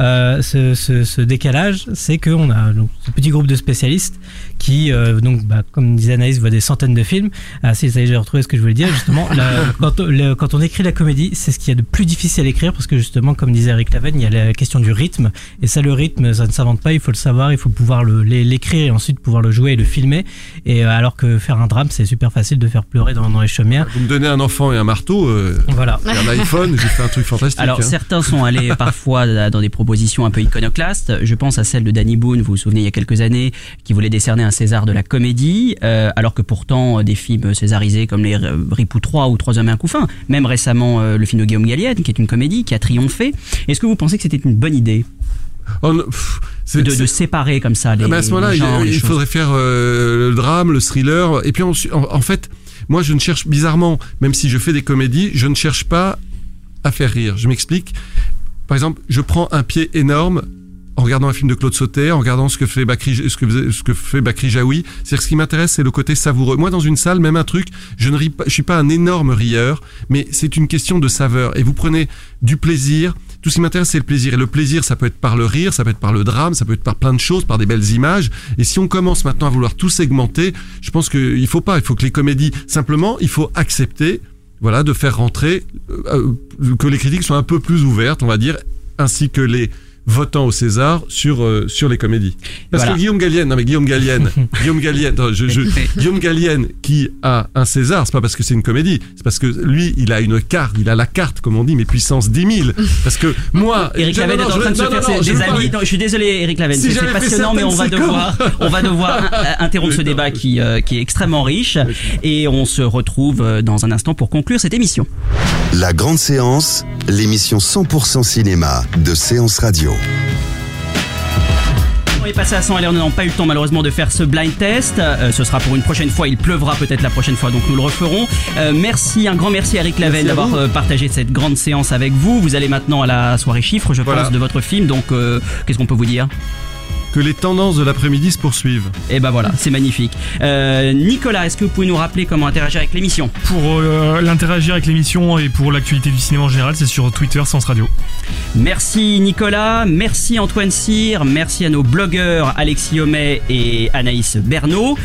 euh, ce, ce, ce décalage c'est qu'on a donc, ce petit groupe de spécialistes qui euh, donc bah, comme disait Anaïs voit des centaines de films ah si ça y est j'ai retrouvé ce que je voulais dire justement la- (laughs) quand, on- le- quand on écrit la comédie c'est ce qu'il y a de plus difficile à écrire parce que justement comme disait Eric Laven il y a la question du rythme et ça le rythme ça ne s'invente pas il faut le savoir il faut pouvoir l'écrire et ensuite pouvoir le jouer et le filmer et euh, alors que faire un drame c'est super facile de faire pleurer dans, dans les chaumières Vous me donnez un enfant et un marteau, euh, voilà et un iPhone, j'ai fait un truc fantastique. Alors hein. certains sont allés (laughs) parfois dans des propositions un peu iconoclastes. Je pense à celle de Danny Boone, vous vous souvenez il y a quelques années, qui voulait décerner un César de la comédie, euh, alors que pourtant euh, des films césarisés comme les Ripou 3 ou Trois hommes et un couffin, même récemment euh, le film de Guillaume Gallienne, qui est une comédie, qui a triomphé. Est-ce que vous pensez que c'était une bonne idée Oh, pff, de, séparer comme ça les, Ah ben, à ce moment-là, les il, les faudrait faire euh, le drame, le thriller, et puis en, en fait, moi je ne cherche bizarrement, même si je fais des comédies, je ne cherche pas à faire rire. Je m'explique. Par exemple, je prends un pied énorme en regardant un film de Claude Sauter, en regardant ce que fait Bakri, ce que, ce que fait Bakri Jaoui. C'est-à-dire ce qui m'intéresse, c'est le côté savoureux. Moi, dans une salle, même un truc, je ne ris pas, je suis pas un énorme rieur, mais c'est une question de saveur. Et vous prenez du plaisir. Tout ce qui m'intéresse, c'est le plaisir. Et le plaisir, ça peut être par le rire, ça peut être par le drame, ça peut être par plein de choses, par des belles images. Et si on commence maintenant à vouloir tout segmenter, je pense qu'il faut pas. Il faut que les comédies, simplement, il faut accepter, voilà, de faire rentrer, euh, euh, que les critiques soient un peu plus ouvertes, on va dire, ainsi que les votants au César sur euh, sur les comédies. Parce Voilà. que Guillaume Gallienne, non mais Guillaume Gallienne, (laughs) Guillaume Gallienne, non, je, je- (laughs) Guillaume Gallienne qui a un César, c'est pas parce que c'est une comédie, c'est parce que lui, il a une carte, il a la carte, comme on dit, mais puissance 10 000. Parce que moi, (laughs) Eric je- Laven non, est non, en train de je- se non, faire non, ses- non, je des veux amis. pas- Non, je suis désolé, Eric Laven, Si c'est passionnant, mais on va devoir, on va devoir interrompre ce débat qui, euh, qui est extrêmement riche, et on se retrouve euh, dans un instant pour conclure cette émission. La grande séance, l'émission 100% cinéma de Séance Radio. On est passé à 100 allez, on n'a pas eu le temps malheureusement de faire ce blind test. Euh, ce sera pour une prochaine fois. Il pleuvra peut-être la prochaine fois, donc nous le referons. Euh, merci, un grand merci à Eric à d'avoir euh, partagé cette grande séance avec vous. Vous allez maintenant à la soirée chiffre, je Voilà. pense, de votre film. Donc, qu'est-ce qu'on peut vous dire? Que les tendances de l'après-midi se poursuivent. Eh ben voilà, c'est magnifique. Euh, Nicolas, est-ce que vous pouvez nous rappeler comment interagir avec l'émission? Pour euh, l'interagir avec l'émission et pour l'actualité du cinéma en général, c'est sur Twitter Sens Radio. Merci Nicolas, merci Antoine Cyr, merci à nos blogueurs Alexis Homais et Anaïs Bernot.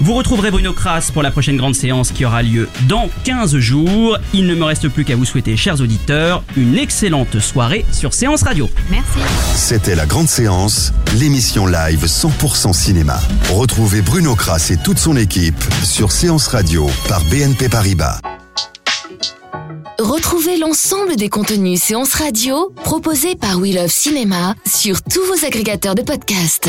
Vous retrouverez Bruno Kras pour la prochaine grande séance qui aura lieu dans 15 jours. Il ne me reste plus qu'à vous souhaiter, chers auditeurs, une excellente soirée sur Séance Radio. Merci. C'était la grande séance, l'émission live 100% cinéma. Retrouvez Bruno Kras et toute son équipe sur Séance Radio par BNP Paribas. Retrouvez l'ensemble des contenus séances radio proposés par We Love Cinéma sur tous vos agrégateurs de podcasts.